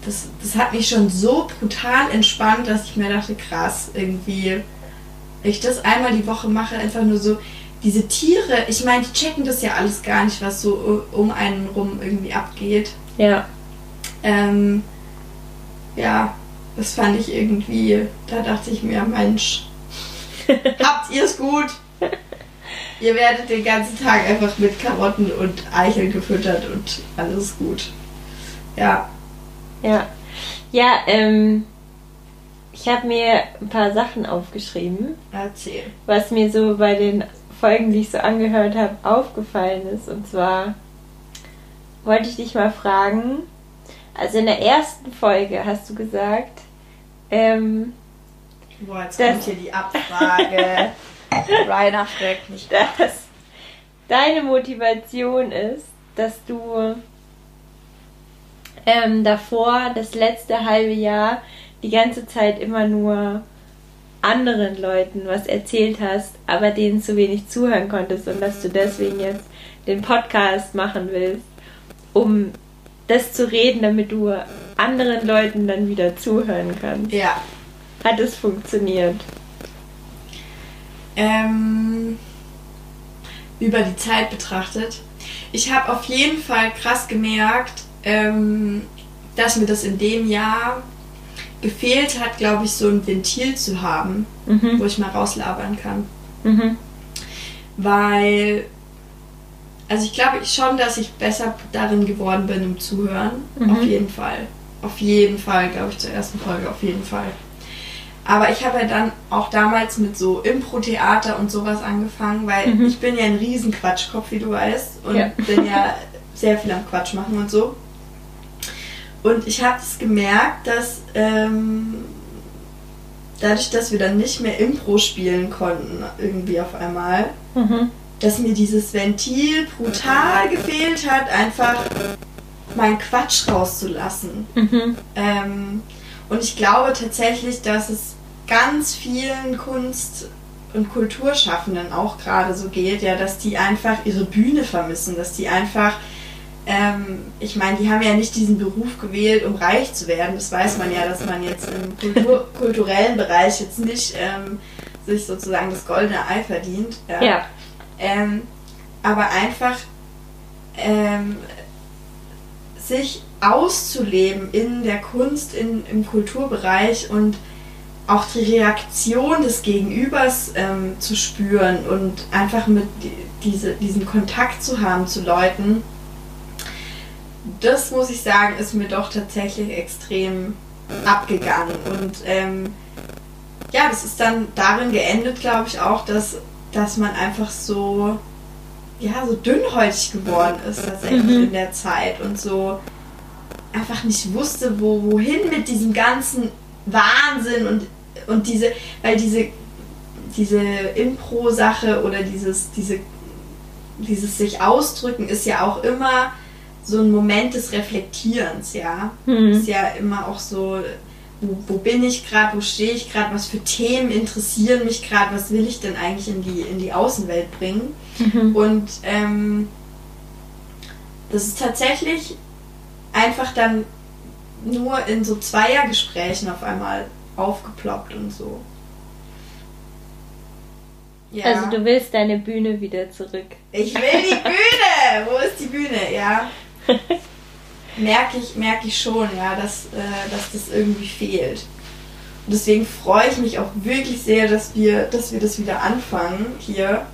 das, das hat mich schon so brutal entspannt, dass ich mir dachte, krass, irgendwie, ich das einmal die Woche mache, einfach nur so, diese Tiere, ich meine, die checken das ja alles gar nicht, was so um einen rum irgendwie abgeht. Ja. Ähm, ja, das fand ich irgendwie, da dachte ich mir, Mensch, habt ihr es gut? Ihr werdet den ganzen Tag einfach mit Karotten und Eicheln gefüttert und alles gut. Ja. Ja. Ja, ähm, ich habe mir ein paar Sachen aufgeschrieben, Erzähl. was mir so bei den Folgen, die ich so angehört habe, aufgefallen ist. Und zwar wollte ich dich mal fragen, also in der ersten Folge hast du gesagt, ähm, Boah, jetzt Das- kommt hier die Abfrage. Rainer fragt mich. dass deine Motivation ist, dass du ähm, davor das letzte halbe Jahr die ganze Zeit immer nur anderen Leuten was erzählt hast, aber denen zu wenig zuhören konntest und dass du deswegen jetzt den Podcast machen willst, um das zu reden, damit du anderen Leuten dann wieder zuhören kannst. Ja. Hat es funktioniert? Ähm, über die Zeit betrachtet. Ich habe auf jeden Fall krass gemerkt, ähm, dass mir das in dem Jahr gefehlt hat, glaube ich, so ein Ventil zu haben, Mhm. wo ich mal rauslabern kann. Mhm. Weil, also ich glaube schon, dass ich besser darin geworden bin im Zuhören. Mhm. Auf jeden Fall. Auf jeden Fall, glaube ich, zur ersten Folge, auf jeden Fall. Aber ich habe ja dann auch damals mit so Impro-Theater und sowas angefangen, weil Mhm. ich bin ja ein riesen Quatschkopf, wie du weißt. Und Ja. bin ja sehr viel am Quatsch machen und so. Und ich habe es gemerkt, dass ähm, dadurch, dass wir dann nicht mehr Impro spielen konnten, irgendwie auf einmal, Mhm. dass mir dieses Ventil brutal gefehlt hat, einfach meinen Quatsch rauszulassen. Mhm. Ähm, und ich glaube tatsächlich, dass es ganz vielen Kunst- und Kulturschaffenden auch gerade so geht, ja, dass die einfach ihre Bühne vermissen, dass die einfach, ähm, ich meine, die haben ja nicht diesen Beruf gewählt, um reich zu werden. Das weiß man ja, dass man jetzt im Kultur kulturellen Bereich jetzt nicht ähm, sich sozusagen das goldene Ei verdient. Ja. Ähm, aber einfach ähm, sich auszuleben in der Kunst, in, im Kulturbereich und auch die Reaktion des Gegenübers ähm, zu spüren und einfach mit die, diese, diesen Kontakt zu haben zu Leuten, das muss ich sagen, ist mir doch tatsächlich extrem abgegangen. Und ähm, ja, das ist dann darin geendet, glaube ich, auch, dass, dass man einfach so, ja, so dünnhäutig geworden ist tatsächlich Mhm. in der Zeit und so einfach nicht wusste, wo, wohin mit diesem ganzen Wahnsinn und, und diese, weil diese, diese Impro-Sache oder dieses, diese, dieses sich ausdrücken ist ja auch immer so ein Moment des Reflektierens, ja. Mhm. Ist ja immer auch so, wo, wo bin ich gerade, wo stehe ich gerade, was für Themen interessieren mich gerade, was will ich denn eigentlich in die, in die Außenwelt bringen. Mhm. Und ähm, das ist tatsächlich einfach dann nur in so Zweiergesprächen auf einmal aufgeploppt und so. Ja. Also du willst deine Bühne wieder zurück. Ich will die Bühne! Wo ist die Bühne? Ja. merke ich, merke ich schon, ja, dass, äh, dass das irgendwie fehlt. Und deswegen freue ich mich auch wirklich sehr, dass wir, dass wir das wieder anfangen hier.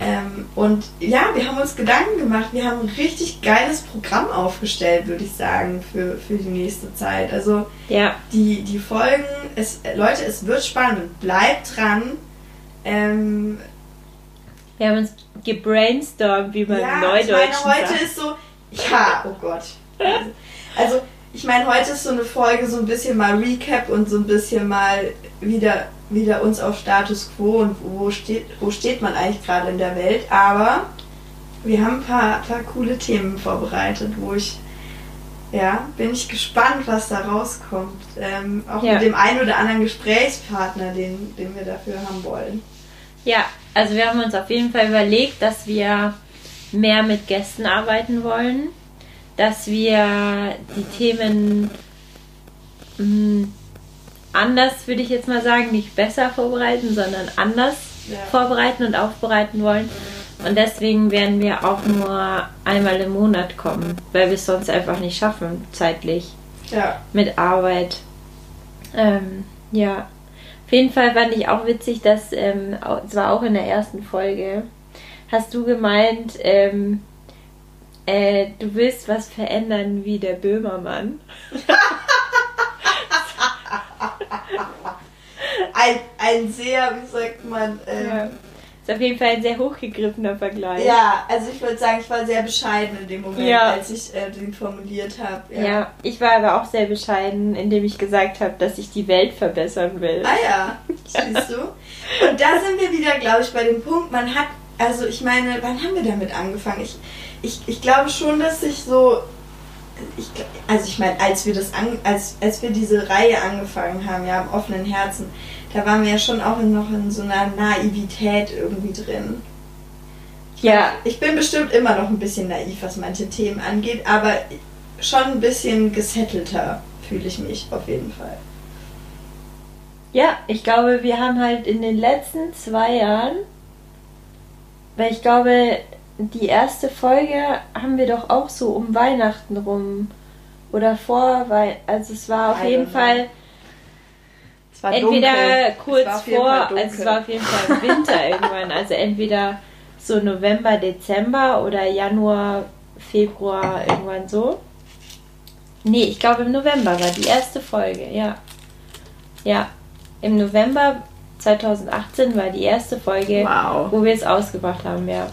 Ähm, und ja, wir haben uns Gedanken gemacht. Wir haben ein richtig geiles Programm aufgestellt, würde ich sagen, für, für die nächste Zeit. Also Ja. die, die Folgen, es, Leute, es wird spannend. Bleibt dran. Ähm, Wir haben uns gebrainstormt, wie man ja, Neudeutsch ich meine, heute ist so, ja, oh Gott. Also, ich meine, heute ist so eine Folge so ein bisschen mal Recap und so ein bisschen mal wieder, wieder uns auf Status Quo und wo steht, wo steht man eigentlich gerade in der Welt. Aber wir haben ein paar, paar coole Themen vorbereitet, wo ich, ja, bin ich gespannt, was da rauskommt. Ähm, auch Ja. mit dem einen oder anderen Gesprächspartner, den, den wir dafür haben wollen. Ja, also wir haben uns auf jeden Fall überlegt, dass wir mehr mit Gästen arbeiten wollen, dass wir die Themen mh, anders, würde ich jetzt mal sagen, nicht besser vorbereiten, sondern anders Ja. vorbereiten und aufbereiten wollen. Und deswegen werden wir auch nur einmal im Monat kommen, weil wir es sonst einfach nicht schaffen, zeitlich. Ja. mit Arbeit. Ähm, ja. Auf jeden Fall fand ich auch witzig, dass, ähm, es war auch in der ersten Folge, hast du gemeint, ähm, äh, du willst was verändern wie der Böhmermann. Ein, ein sehr, wie sagt man, ähm, Ja. Ist auf jeden Fall ein sehr hochgegriffener Vergleich. Ja, also ich würde sagen, ich war sehr bescheiden in dem Moment, Ja. als ich äh, den formuliert habe. Ja. ich war aber auch sehr bescheiden, indem ich gesagt habe, dass ich die Welt verbessern will. Ah ja, siehst du? Und da sind wir wieder, glaube ich, bei dem Punkt, man hat, also ich meine, wann haben wir damit angefangen? Ich, ich, ich glaube schon, dass ich so, ich, also ich meine, als wir das an, als, als wir diese Reihe angefangen haben, ja, am offenen Herzen, da waren wir ja schon auch noch in so einer Naivität irgendwie drin. Ja, Ich bin bestimmt immer noch ein bisschen naiv, was manche Themen angeht, aber schon ein bisschen gesettelter fühle ich mich auf jeden Fall. Ja, ich glaube, wir haben halt in den letzten zwei Jahren, weil ich glaube, die erste Folge haben wir doch auch so um Weihnachten rum oder vor, weil also es war auf I jeden. Fall Es war entweder dunkel. kurz vor, also es war auf jeden Fall Winter irgendwann, also entweder so November, Dezember oder Januar, Februar, irgendwann so. Nee, ich glaube im November war die erste Folge, ja. Ja, im November 2018 war die erste Folge, Wow. wo wir es ausgebracht haben, ja.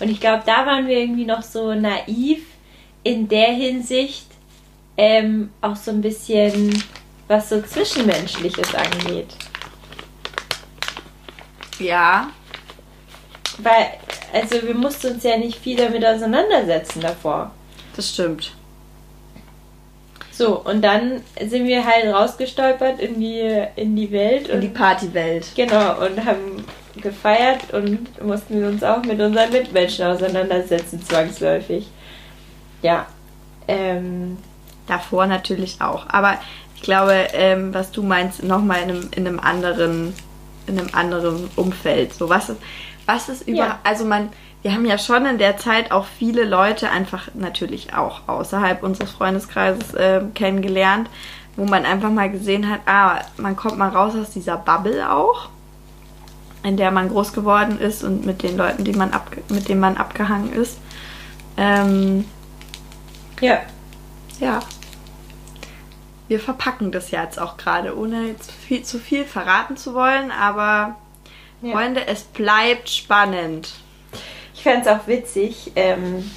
Und ich glaube, da waren wir irgendwie noch so naiv in der Hinsicht, ähm, auch so ein bisschen, was so Zwischenmenschliches angeht. Ja, Weil, also wir mussten uns ja nicht viel damit auseinandersetzen davor. das stimmt. So, und dann sind wir halt rausgestolpert in die, in die Welt In die Partywelt. genau und haben gefeiert und mussten uns auch mit unseren Mitmenschen auseinandersetzen, zwangsläufig. Ja. Ähm, Davor natürlich auch. Aber ich glaube, ähm, was du meinst, nochmal in einem, in einem anderen, in einem anderen Umfeld. So, was ist, was ist über, Ja. also man, wir haben ja schon in der Zeit auch viele Leute einfach natürlich auch außerhalb unseres Freundeskreises ähm, kennengelernt, wo man einfach mal gesehen hat, ah, man kommt mal raus aus dieser Bubble auch, in der man groß geworden ist und mit den Leuten, die man abge mit denen man abgehangen ist. Ähm, ja. ja. Wir verpacken das jetzt auch gerade, ohne jetzt viel, zu viel verraten zu wollen, aber Ja. Freunde, es bleibt spannend. Ich fand es auch witzig. Ähm,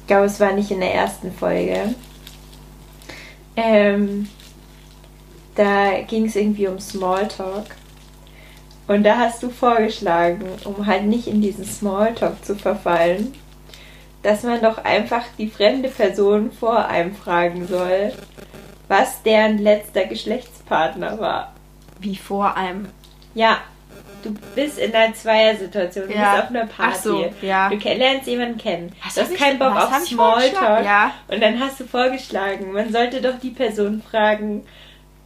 ich glaube, es war nicht in der ersten Folge. Ähm, da ging es irgendwie um Smalltalk. Und da hast du vorgeschlagen, um halt nicht in diesen Smalltalk zu verfallen, dass man doch einfach die fremde Person vor einem fragen soll, was deren letzter Geschlechtspartner war. Wie vor einem. Ja, du bist in einer Zweiersituation, du Ja. bist auf einer Party. So, ja. Du lernst jemanden kennen. Was du hast keinen Bock auf? Smalltalk. Ja. Und dann hast du vorgeschlagen, man sollte doch die Person fragen,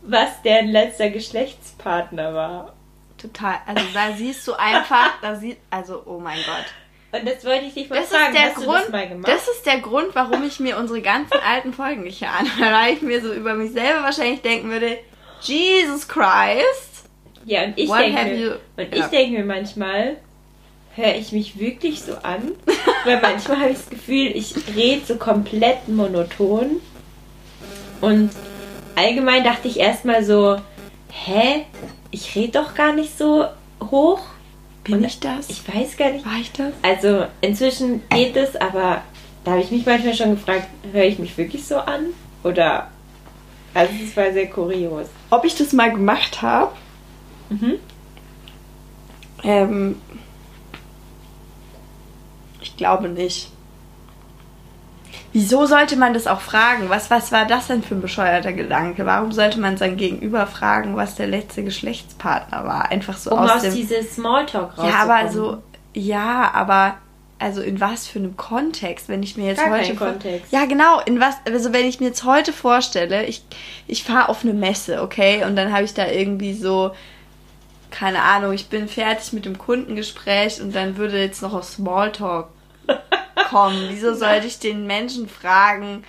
was deren letzter Geschlechtspartner war. Total. Also da siehst du einfach, da sieht, also oh mein Gott. Und das wollte ich dich mal Das fragen. ist der hast du Grund. das mal gemacht? Das ist der Grund, warum ich mir unsere ganzen alten Folgen nicht anhöre, weil ich mir so über mich selber wahrscheinlich denken würde, Jesus Christ. Ja, und ich What denke und Ja. ich denke mir manchmal, höre ich mich wirklich so an? Weil manchmal habe ich das Gefühl, ich rede so komplett monoton. Und allgemein dachte ich erstmal so, hä? Ich rede doch gar nicht so hoch. Bin Und ich das? Ich weiß gar nicht. War ich das? Also inzwischen geht es, aber da habe ich mich manchmal schon gefragt, höre ich mich wirklich so an? Oder also es war sehr kurios. Ob ich das mal gemacht habe? Mhm. Ähm, ich glaube nicht. Wieso sollte man das auch fragen? Was, was war das denn für ein bescheuerter Gedanke? Warum sollte man sein Gegenüber fragen, was der letzte Geschlechtspartner war? Einfach so Um aus, aus dem... diesem Smalltalk rauszukommen. Ja, aber so... Ja, aber... Also in was für einem Kontext, wenn ich mir jetzt Gar heute... Kontext. Ja, genau. In was... Also wenn ich mir jetzt heute vorstelle, ich, ich fahre auf eine Messe, okay? Und dann habe ich da irgendwie so keine Ahnung, ich bin fertig mit dem Kundengespräch und dann würde jetzt noch auf Smalltalk kommen. Wieso sollte ich den Menschen fragen,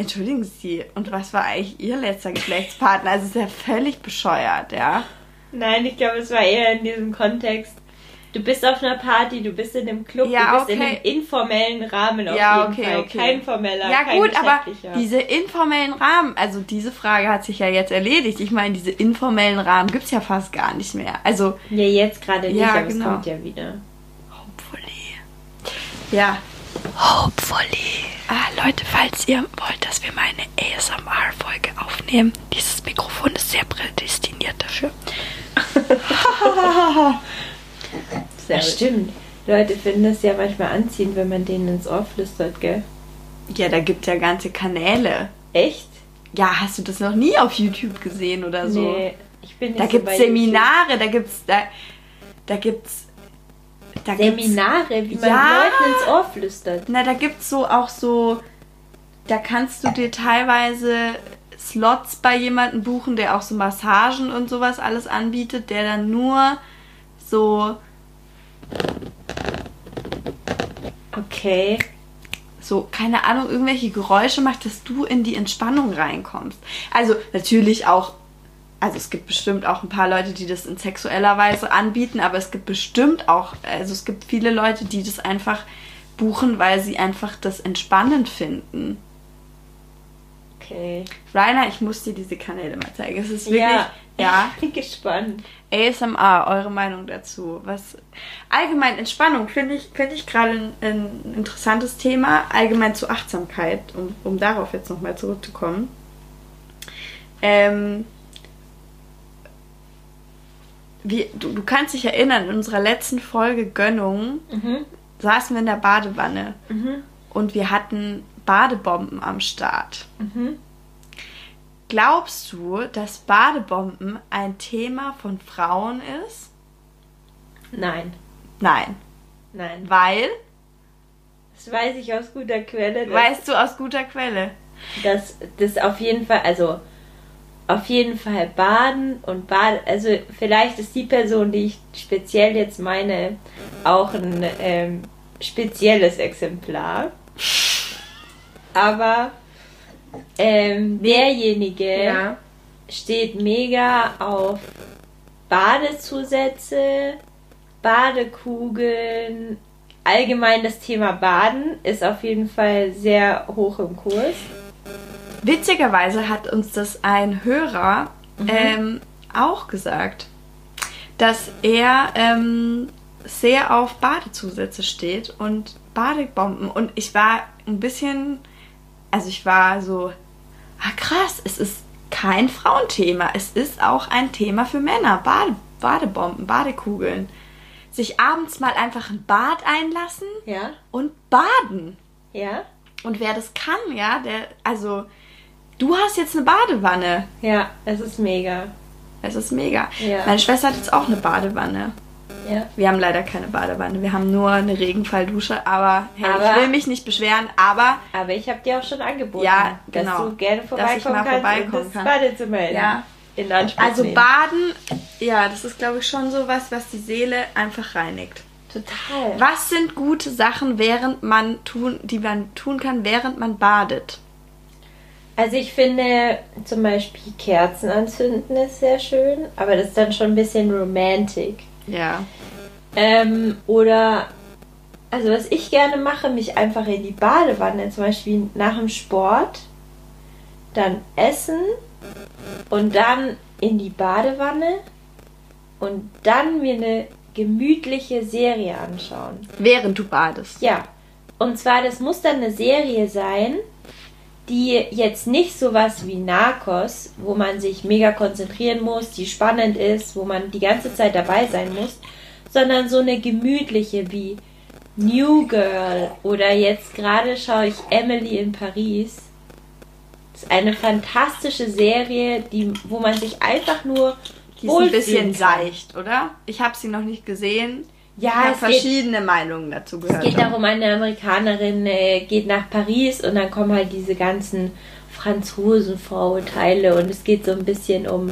Entschuldigen Sie, und was war eigentlich Ihr letzter Geschlechtspartner? Also ist ja völlig bescheuert, ja? Nein, ich glaube, es war eher in diesem Kontext. Du bist auf einer Party, du bist in einem Club, Ja, du bist in okay. einem informellen Rahmen auf Ja, jeden okay, Fall. okay. Kein formeller, Ja kein gut, aber diese informellen Rahmen, also diese Frage hat sich ja jetzt erledigt. Ich meine, diese informellen Rahmen gibt's ja fast gar nicht mehr. Also, Ja, jetzt gerade nicht, Ja, aber genau. es kommt ja wieder. hopefully. Ja, Hopefully. Ah, Leute, falls ihr wollt, dass wir mal eine ASMR-Folge aufnehmen, dieses Mikrofon ist sehr prädestiniert dafür. Sehr ja, stimmt. Leute finden es ja manchmal anziehend, wenn man denen ins Ohr flüstert, gell? ja, da gibt's ja ganze Kanäle. Echt? Ja, hast du das noch nie auf YouTube gesehen oder so? Nee, ich bin nicht Da so gibt's bei Seminare, da gibt's da, da gibt's da YouTube. gibt's Seminare, wie man Ja. Leuten ins Ohr flüstert. Na, da gibt's so auch so, da kannst du dir teilweise Slots bei jemandem buchen, der auch so Massagen und sowas alles anbietet, der dann nur so, Okay. so, keine Ahnung, irgendwelche Geräusche macht, dass du in die Entspannung reinkommst. Also natürlich auch, also es gibt bestimmt auch ein paar Leute, die das in sexueller Weise anbieten, aber es gibt bestimmt auch, also es gibt viele Leute, die das einfach buchen, weil sie einfach das entspannend finden. Okay. Rainer, ich muss dir diese Kanäle mal zeigen. Es ist wirklich, Ja. Ja, Ich bin gespannt. ASMR, eure Meinung dazu. Was allgemein Entspannung finde ich, finde ich gerade ein, ein interessantes Thema. Allgemein zu Achtsamkeit, um, um darauf jetzt nochmal zurückzukommen. Ähm, wie, du, du kannst dich erinnern, in unserer letzten Folge Gönnung Mhm. saßen wir in der Badewanne Mhm. und wir hatten Badebomben am Start. Mhm. Glaubst du, dass Badebomben ein Thema von Frauen ist? Nein. Nein. Nein. Weil, Das weiß ich aus guter Quelle. weißt du aus guter Quelle. dass das auf jeden Fall, also auf jeden Fall Baden und Bad, also vielleicht ist die Person, die ich speziell jetzt meine, auch ein ähm, spezielles Exemplar. Aber ähm, derjenige steht mega auf Badezusätze, Badekugeln. Allgemein das Thema Baden ist auf jeden Fall sehr hoch im Kurs. Witzigerweise hat uns das ein Hörer ähm, auch gesagt, dass er ähm, sehr auf Badezusätze steht und Badebomben. Und ich war ein bisschen, also ich war so, ah krass, es ist kein Frauenthema. Es ist auch ein Thema für Männer. Bade, Badebomben, Badekugeln. Sich abends mal einfach ein Bad einlassen Ja, und baden. ja, Und wer das kann, ja, der, also, du hast jetzt eine Badewanne. ja, es ist mega. Es ist mega. Ja. Meine Schwester hat jetzt auch eine Badewanne. Ja. Wir haben leider keine Badewanne. Wir haben nur eine Regenfalldusche. Aber, hey, Aber- ich will mich nicht beschweren. Aber Aber ich habe dir auch schon angeboten, Ja, genau. dass du gerne Dass ich vorbeikommen mal kannst vorbeikommen und das kann. Badezimmer in, Ja. in Anspruch also nehmen. Baden, ja, das ist, glaube ich, schon so was, was die Seele einfach reinigt. Total. Was sind gute Sachen, während man tun, die man tun kann, während man badet? Also ich finde zum Beispiel Kerzen anzünden ist sehr schön, aber das ist dann schon ein bisschen romantic. Ja. Ähm, oder, also was ich gerne mache, mich einfach in die Badewanne, zum Beispiel nach dem Sport, dann essen und dann in die Badewanne und dann mir eine gemütliche Serie anschauen. Während du badest. Ja, und zwar, das muss dann eine Serie sein, die jetzt nicht sowas wie Narcos, wo man sich mega konzentrieren muss, die spannend ist, wo man die ganze Zeit dabei sein muss, sondern so eine gemütliche wie New Girl oder jetzt gerade schaue ich Emily in Paris. Das ist eine fantastische Serie, die, wo man sich einfach nur Die ist ein bisschen seicht, oder? Ich habe sie noch nicht gesehen. Ja, es geht, verschiedene Meinungen dazu Es gehört. geht darum, eine Amerikanerin äh, geht nach Paris und dann kommen halt diese ganzen Franzosen-Vorurteile und es geht so ein bisschen um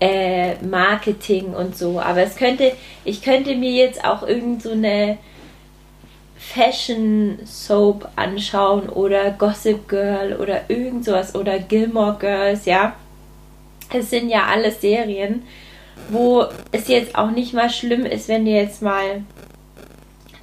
äh, Marketing und so. Aber es könnte, ich könnte mir jetzt auch irgend so eine Fashion Soap anschauen oder Gossip Girl oder irgend sowas oder Gilmore Girls, ja. Es sind ja alles Serien, wo es jetzt auch nicht mal schlimm ist, wenn du jetzt mal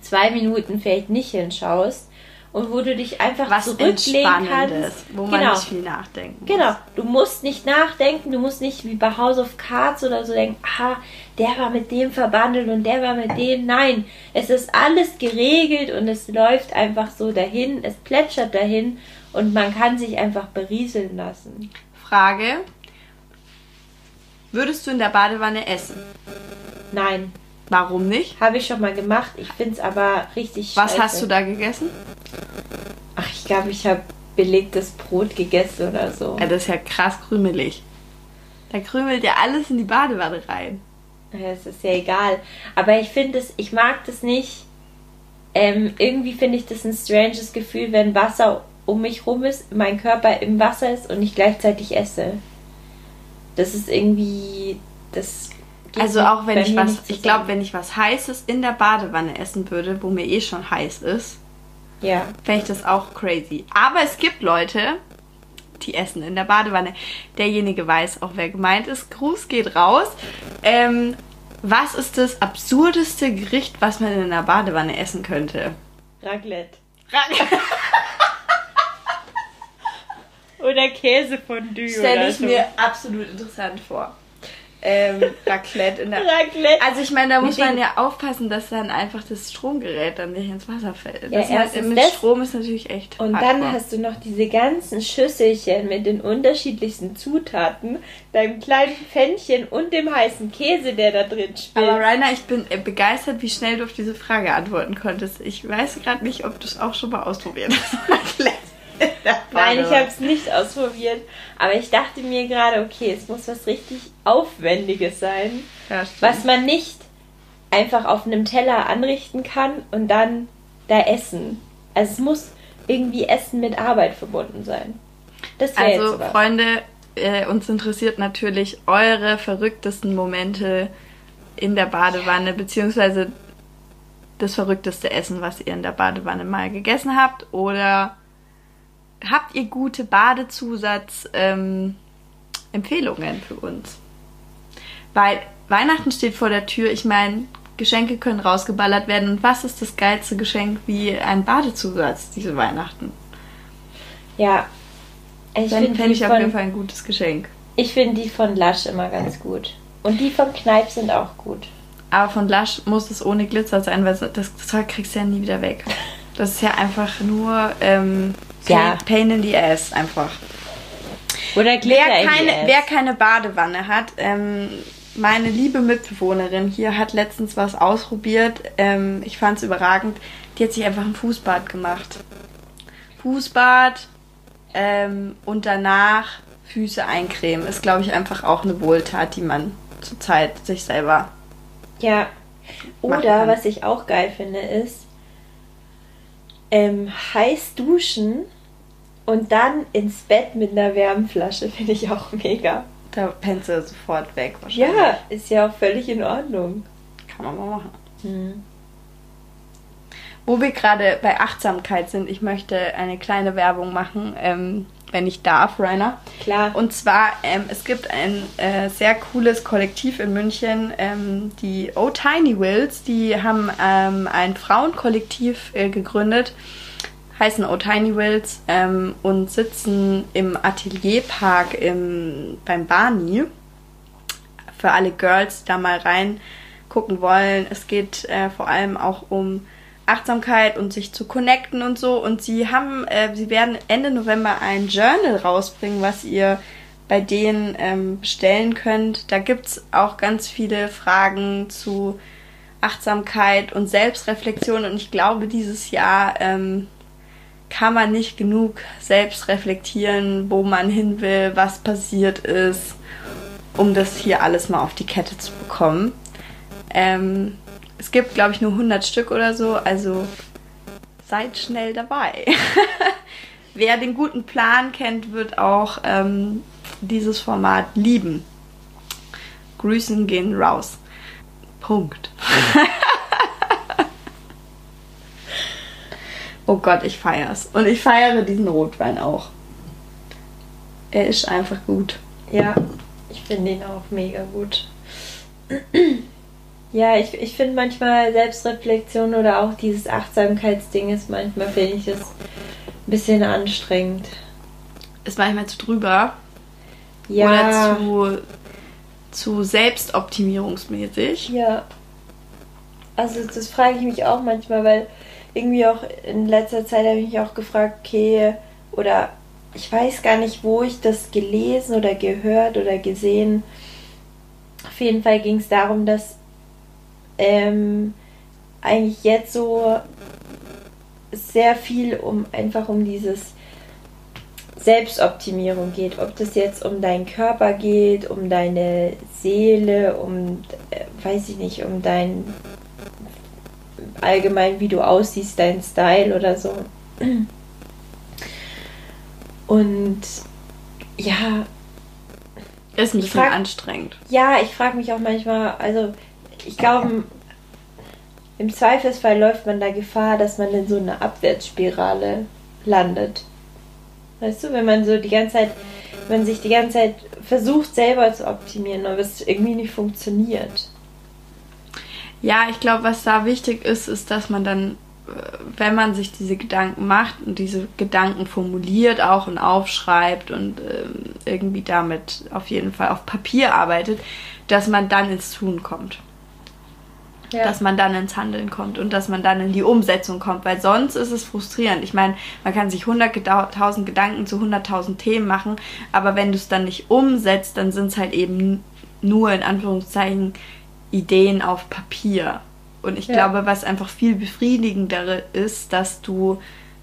zwei Minuten vielleicht nicht hinschaust und wo du dich einfach Was zurücklegen kannst. wo man genau. nicht viel nachdenken muss. Genau, du musst nicht nachdenken, du musst nicht wie bei House of Cards oder so denken, ah, der war mit dem verbandelt und der war mit dem. Nein, es ist alles geregelt und es läuft einfach so dahin, es plätschert dahin und man kann sich einfach berieseln lassen. Frage: Würdest du in der Badewanne essen? Nein, Warum nicht? habe ich schon mal gemacht, ich finde es aber richtig Was scheiße. hast du da gegessen? Ach, ich glaube, ich habe belegtes Brot gegessen oder so. Ja, das ist ja krass krümelig. Da krümelt ja alles in die Badewanne rein. Ja, Es ist ja egal. Aber ich finde es, ich mag das nicht. Ähm, irgendwie finde ich das ein stranges Gefühl, wenn Wasser um mich rum ist, mein Körper im Wasser ist und ich gleichzeitig esse. Das ist irgendwie. Das geht Also auch wenn ich was, ich glaube, wenn ich was Heißes in der Badewanne essen würde, wo mir eh schon heiß ist, Ja. fände ich das auch crazy. Aber es gibt Leute, die essen in der Badewanne. Derjenige weiß auch, wer gemeint ist. Gruß geht raus. Ähm, was ist das absurdeste Gericht, was man in einer Badewanne essen könnte? Raclette. Oder Käsefondue Stelle ich so. mir absolut interessant vor. Ähm, Raclette in der Raclette. Also ich meine, da muss man ja aufpassen, dass dann einfach das Stromgerät dann nicht ins Wasser fällt. Ja, Das erstens mit das. Strom ist natürlich echt Und hardcore. dann hast du noch diese ganzen Schüsselchen mit den unterschiedlichsten Zutaten, deinem kleinen Pfännchen und dem heißen Käse, der da drin spielt. Aber Rainer, ich bin begeistert, wie schnell du auf diese Frage antworten konntest. Ich weiß gerade nicht, ob du es auch schon mal ausprobiert hast. Raclette Nein, ich habe es nicht ausprobiert. Aber ich dachte mir gerade, okay, es muss was richtig Aufwendiges sein, Ja, was man nicht einfach auf einem Teller anrichten kann und dann da essen. Also es muss irgendwie Essen mit Arbeit verbunden sein. Das wäre Also, jetzt was. Freunde, äh, uns interessiert natürlich eure verrücktesten Momente in der Badewanne, beziehungsweise das verrückteste Essen, was ihr in der Badewanne mal gegessen habt. Oder habt ihr gute Badezusatz-Empfehlungen für uns? Weil Weihnachten steht vor der Tür. Ich meine, Geschenke können rausgeballert werden. Und was ist das geilste Geschenk wie ein Badezusatz diese Weihnachten? Ja. Ich finde die, ich auf jeden von- Fall ein gutes Geschenk. ich find die von Lush immer ganz gut. Und die von Kneipp sind auch gut. Aber von Lush muss es ohne Glitzer sein, weil das Zeug kriegst du ja nie wieder weg. Das ist ja einfach nur ähm, Ja. Pain in the Ass einfach. Oder Glitter Wer keine, wer keine Badewanne hat, ähm, meine liebe Mitbewohnerin hier hat letztens was ausprobiert. Ähm, ich fand es überragend. Die hat sich einfach ein Fußbad gemacht. Fußbad ähm, und danach Füße eincremen. Ist, glaube ich, einfach auch eine Wohltat, die man zurzeit sich selber Ja. Oder was ich auch geil finde, ist ähm, heiß duschen und dann ins Bett mit einer Wärmflasche. Finde ich auch mega. Da pennst du sofort weg wahrscheinlich. Ja, ist ja auch völlig in Ordnung. Kann man mal machen. Hm. Wo wir gerade bei Achtsamkeit sind, ich möchte eine kleine Werbung machen, ähm, wenn ich darf, Rainer. Klar. Und zwar, ähm, es gibt ein äh, sehr cooles Kollektiv in München, ähm, die Oh Tiny Wills, die haben ähm, ein Frauenkollektiv äh, gegründet, heißen Oh Tiny Wills ähm, und sitzen im Atelierpark im, beim Barney. Für alle Girls, die da mal reingucken wollen. Es geht äh, vor allem auch um Achtsamkeit und sich zu connecten und so. Und sie haben, äh, sie werden Ende November ein Journal rausbringen, was ihr bei denen ähm, bestellen könnt. Da gibt's auch ganz viele Fragen zu Achtsamkeit und Selbstreflexion. Und ich glaube, dieses Jahr ähm, kann man nicht genug selbst reflektieren, wo man hin will, was passiert ist, um das hier alles mal auf die Kette zu bekommen. Ähm, es gibt, glaube ich, nur 100 Stück oder so, also seid schnell dabei. Wer den guten Plan kennt, wird auch ähm, dieses Format lieben. Grüßen gehen raus. Punkt. Oh Gott, ich feier's. Und ich feiere diesen Rotwein auch. Er ist einfach gut. Ja, ich finde ihn auch mega gut. Ja, ich, ich finde manchmal Selbstreflexion oder auch dieses Achtsamkeitsding ist manchmal, finde ich das ein bisschen anstrengend. Ist manchmal zu drüber. Ja. Oder zu, zu selbstoptimierungsmäßig. Ja. Also das frage ich mich auch manchmal, weil irgendwie auch in letzter Zeit habe ich mich auch gefragt, okay, oder ich weiß gar nicht, wo ich das gelesen oder gehört oder gesehen. Auf jeden Fall ging es darum, dass ähm, eigentlich jetzt so sehr viel um einfach um dieses Selbstoptimierung geht. Ob das jetzt um deinen Körper geht, um deine Seele, um, äh, weiß ich nicht, um dein allgemein, wie du aussiehst, dein Style oder so. Und ja. Ist ein bisschen frag- anstrengend. Ja, ich frage mich auch manchmal, also ich glaube, im Zweifelsfall läuft man da Gefahr, dass man in so eine Abwärtsspirale landet. Weißt du, wenn man so die ganze Zeit, wenn man sich die ganze Zeit versucht selber zu optimieren, aber es irgendwie nicht funktioniert. Ja, ich glaube, was da wichtig ist, ist, dass man dann, äh, wenn man sich diese Gedanken macht und diese Gedanken formuliert auch und aufschreibt und ähm, irgendwie damit auf jeden Fall auf Papier arbeitet, dass man dann ins Tun kommt. Ja. dass man dann ins Handeln kommt und dass man dann in die Umsetzung kommt, weil sonst ist es frustrierend. Ich meine, man kann sich 100.000 Gedanken zu 100.000 Themen machen, aber wenn du es dann nicht umsetzt, dann sind es halt eben nur in Anführungszeichen Ideen auf Papier. Und ich Ja. glaube, was einfach viel befriedigender ist, dass du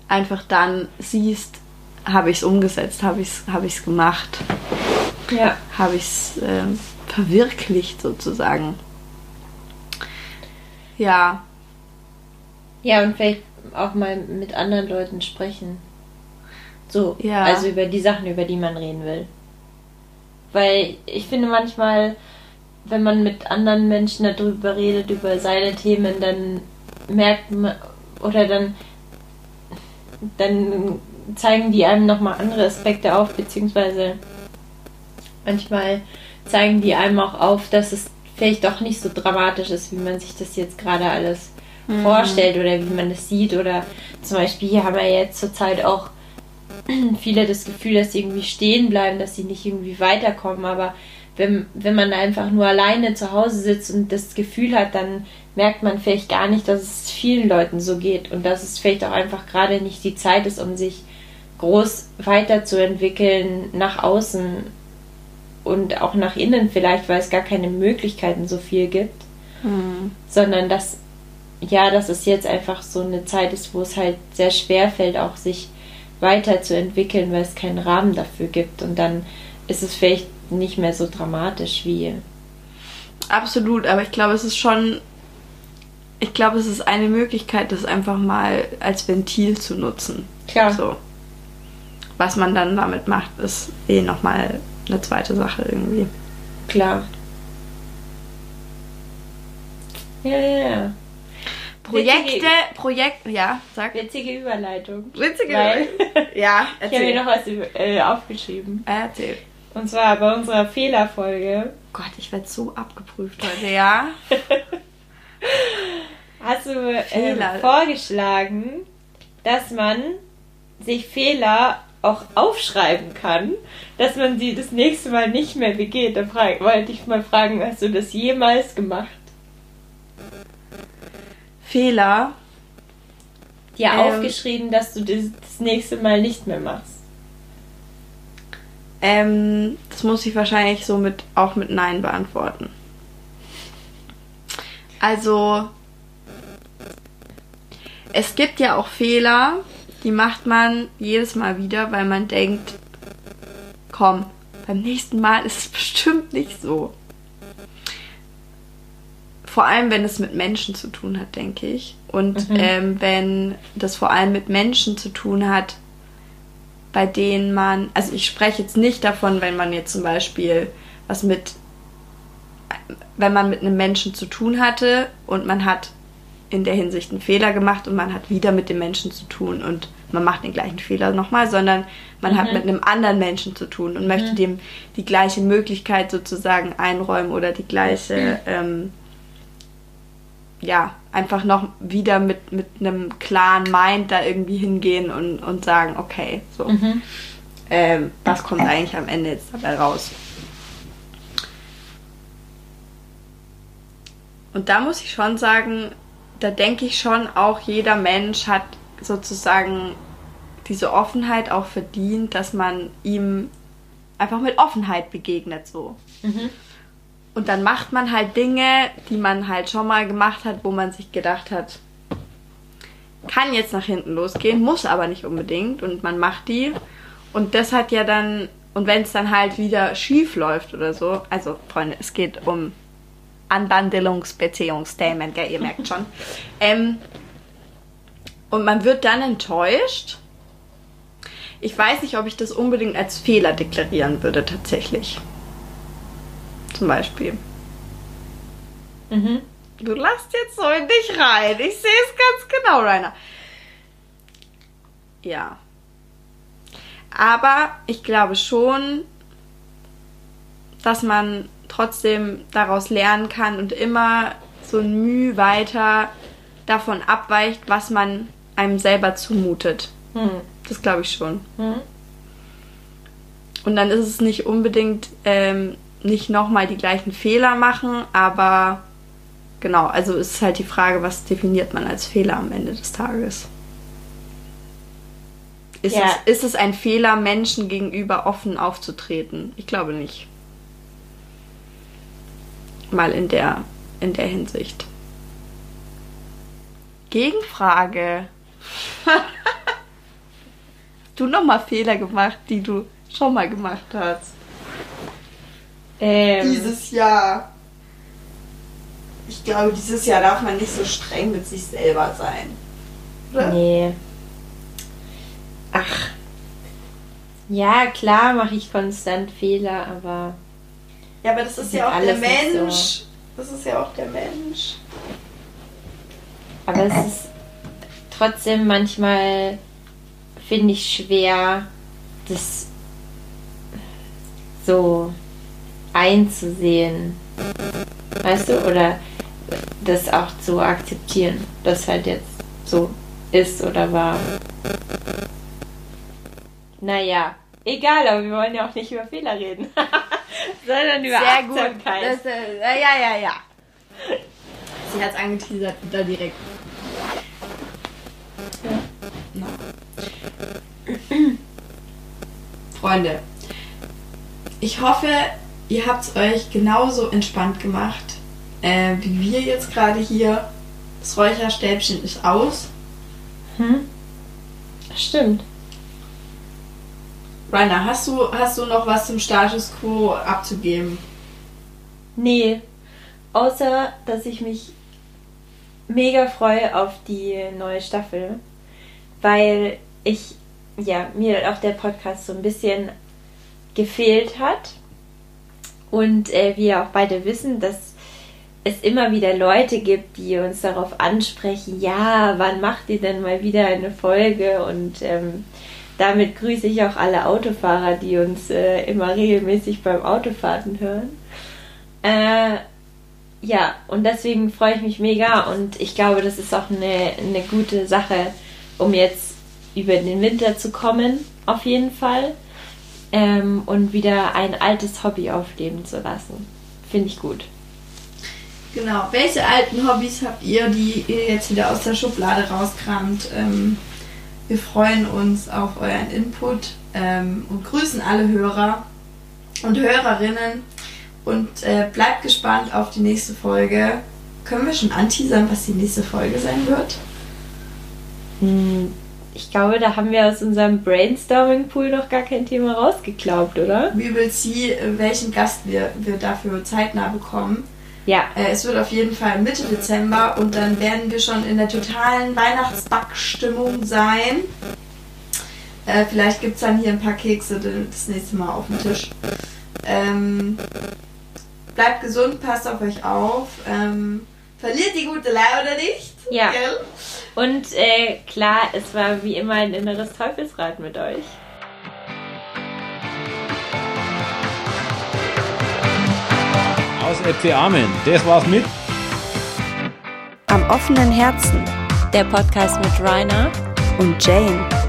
einfach dann siehst, habe ich es umgesetzt, habe ich es hab ich's gemacht, ja. habe ich es ähm, verwirklicht sozusagen. Ja, Ja, und vielleicht auch mal mit anderen Leuten sprechen. So, Ja. also über die Sachen, über die man reden will. Weil ich finde manchmal, wenn man mit anderen Menschen darüber redet, über seine Themen, dann merkt man, oder dann, dann zeigen die einem nochmal andere Aspekte auf, beziehungsweise manchmal zeigen die einem auch auf, dass es vielleicht doch nicht so dramatisch ist, wie man sich das jetzt gerade alles vorstellt oder wie man das sieht. Oder zum Beispiel hier haben wir jetzt zurzeit auch viele das Gefühl, dass sie irgendwie stehen bleiben, dass sie nicht irgendwie weiterkommen. Aber wenn, wenn man einfach nur alleine zu Hause sitzt und das Gefühl hat, dann merkt man vielleicht gar nicht, dass es vielen Leuten so geht und dass es vielleicht auch einfach gerade nicht die Zeit ist, um sich groß weiterzuentwickeln nach außen und auch nach innen vielleicht, weil es gar keine Möglichkeiten so viel gibt, sondern dass ja, dass es jetzt einfach so eine Zeit ist, wo es halt sehr schwer fällt, auch sich weiterzuentwickeln, weil es keinen Rahmen dafür gibt. Und dann ist es vielleicht nicht mehr so dramatisch wie Absolut, aber ich glaube, es ist schon. Ich glaube, es ist eine Möglichkeit, das einfach mal als Ventil zu nutzen. klar. So. Was man dann damit macht, ist eh nochmal eine zweite Sache irgendwie. Klar. Ja, ja, ja. Projekte, Witzige- Projekt, ja, sag. Witzige Überleitung. Witzige. Weil ja, ich habe mir noch was äh, aufgeschrieben. Äh, Erzähl. Und zwar bei unserer Fehlerfolge Gott, ich werde so abgeprüft heute, ja. hast du Fehler. vorgeschlagen, dass man sich Fehler auch aufschreiben kann, dass man sie das nächste Mal nicht mehr begeht. Da wollte ich mal fragen, hast du das jemals gemacht? Fehler. Dir Ähm. aufgeschrieben, dass du das, das nächste Mal nicht mehr machst. Ähm, das muss ich wahrscheinlich so mit auch mit Nein beantworten. Also es gibt ja auch Fehler, die macht man jedes Mal wieder, weil man denkt, komm, beim nächsten Mal ist es bestimmt nicht so. Vor allem, wenn es mit Menschen zu tun hat, denke ich. Und Mhm. ähm, wenn das vor allem mit Menschen zu tun hat, bei denen man, also ich spreche jetzt nicht davon, wenn man jetzt zum Beispiel was mit, wenn man mit einem Menschen zu tun hatte und man hat in der Hinsicht einen Fehler gemacht und man hat wieder mit dem Menschen zu tun und man macht den gleichen Fehler nochmal, sondern man hat mit einem anderen Menschen zu tun und möchte dem die gleiche Möglichkeit sozusagen einräumen oder die gleiche, ähm, ja, einfach noch wieder mit, mit einem klaren Mind da irgendwie hingehen und, und sagen, okay, so. Ähm, das kommt eigentlich am Ende jetzt dabei raus. Und da muss ich schon sagen, da denke ich schon, auch jeder Mensch hat sozusagen diese Offenheit auch verdient, dass man ihm einfach mit Offenheit begegnet so. Und dann macht man halt Dinge, die man halt schon mal gemacht hat, wo man sich gedacht hat, kann jetzt nach hinten losgehen, muss aber nicht unbedingt und man macht die und das hat ja dann und wenn es dann halt wieder schief läuft oder so, also Freunde, es geht um Anbandelungsbeziehungsthemen, gell, ihr merkt schon. Ähm, und man wird dann enttäuscht. Ich weiß nicht, ob ich das unbedingt als Fehler deklarieren würde, tatsächlich. Zum Beispiel. Mhm. Du lachst jetzt so in dich rein. Ich sehe es ganz genau, Rainer. Ja. Aber ich glaube schon, dass man trotzdem daraus lernen kann und immer so ein Mühe weiter davon abweicht, was man einem selber zumutet. Hm. Das glaube ich schon. Hm. Und dann ist es nicht unbedingt ähm, nicht nochmal die gleichen Fehler machen, aber genau, also ist halt die Frage, was definiert man als Fehler am Ende des Tages? Ist, Ja. es, ist es ein Fehler, Menschen gegenüber offen aufzutreten? Ich glaube nicht. Mal in der, in der Hinsicht. Gegenfrage. du nochmal Fehler gemacht, die du schon mal gemacht hast? Ähm, Dieses Jahr. Ich glaube, dieses Jahr darf man nicht so streng mit sich selber sein. Oder? Nee. Ach. Ja, klar mache ich konstant Fehler, aber Ja, aber das ist ja auch der Mensch. so. Das ist ja auch der Mensch. aber es ist trotzdem manchmal finde ich schwer, das so einzusehen. Weißt du? Oder das auch zu akzeptieren, dass halt jetzt so ist oder war. Naja, egal, aber wir wollen ja auch nicht über Fehler reden, sondern über Sehr gut. Achtsamkeit. Das, äh, ja, ja, ja. Sie hat es angeteasert, da direkt. Na. Freunde, ich hoffe, ihr habt es euch genauso entspannt gemacht, äh, wie wir jetzt gerade hier. Das Räucherstäbchen ist aus. Hm? Stimmt. Rainer, hast du, hast du noch was zum Status Quo abzugeben? Nee, außer dass ich mich mega freue auf die neue Staffel, weil ich, ja, mir auch der Podcast so ein bisschen gefehlt hat. Und äh, wir auch beide wissen, dass es immer wieder Leute gibt, die uns darauf ansprechen, ja, wann macht ihr denn mal wieder eine Folge? Und ähm, damit grüße ich auch alle Autofahrer, die uns äh, immer regelmäßig beim Autofahrten hören. Äh, ja, und deswegen freue ich mich mega und ich glaube, das ist auch eine, eine gute Sache, um jetzt über den Winter zu kommen, auf jeden Fall. Ähm, und wieder ein altes Hobby aufleben zu lassen. Finde ich gut. Genau. Welche alten Hobbys habt ihr, die ihr jetzt wieder aus der Schublade rauskramt? Ähm, wir freuen uns auf euren Input ähm, und grüßen alle Hörer und Hörerinnen und äh, bleibt gespannt auf die nächste Folge. Können wir schon anteasern, was die nächste Folge sein wird? Hm, ich glaube, da haben wir aus unserem Brainstorming-Pool noch gar kein Thema rausgeglaubt, oder? We will see, äh, welchen Gast wir, wir dafür zeitnah bekommen. Ja. Äh, es wird auf jeden Fall Mitte Dezember und dann werden wir schon in der totalen Weihnachtsbackstimmung sein. Äh, vielleicht gibt es dann hier ein paar Kekse das nächste Mal auf dem Tisch. Ähm, bleibt gesund, passt auf euch auf. Ähm, verliert die gute Laune nicht. Ja. Gell? Und äh, klar, es war wie immer ein inneres Teufelsrad mit euch. Aus FC Amen. Das war's mit. Am offenen Herzen Der Podcast mit Rainer und Jane.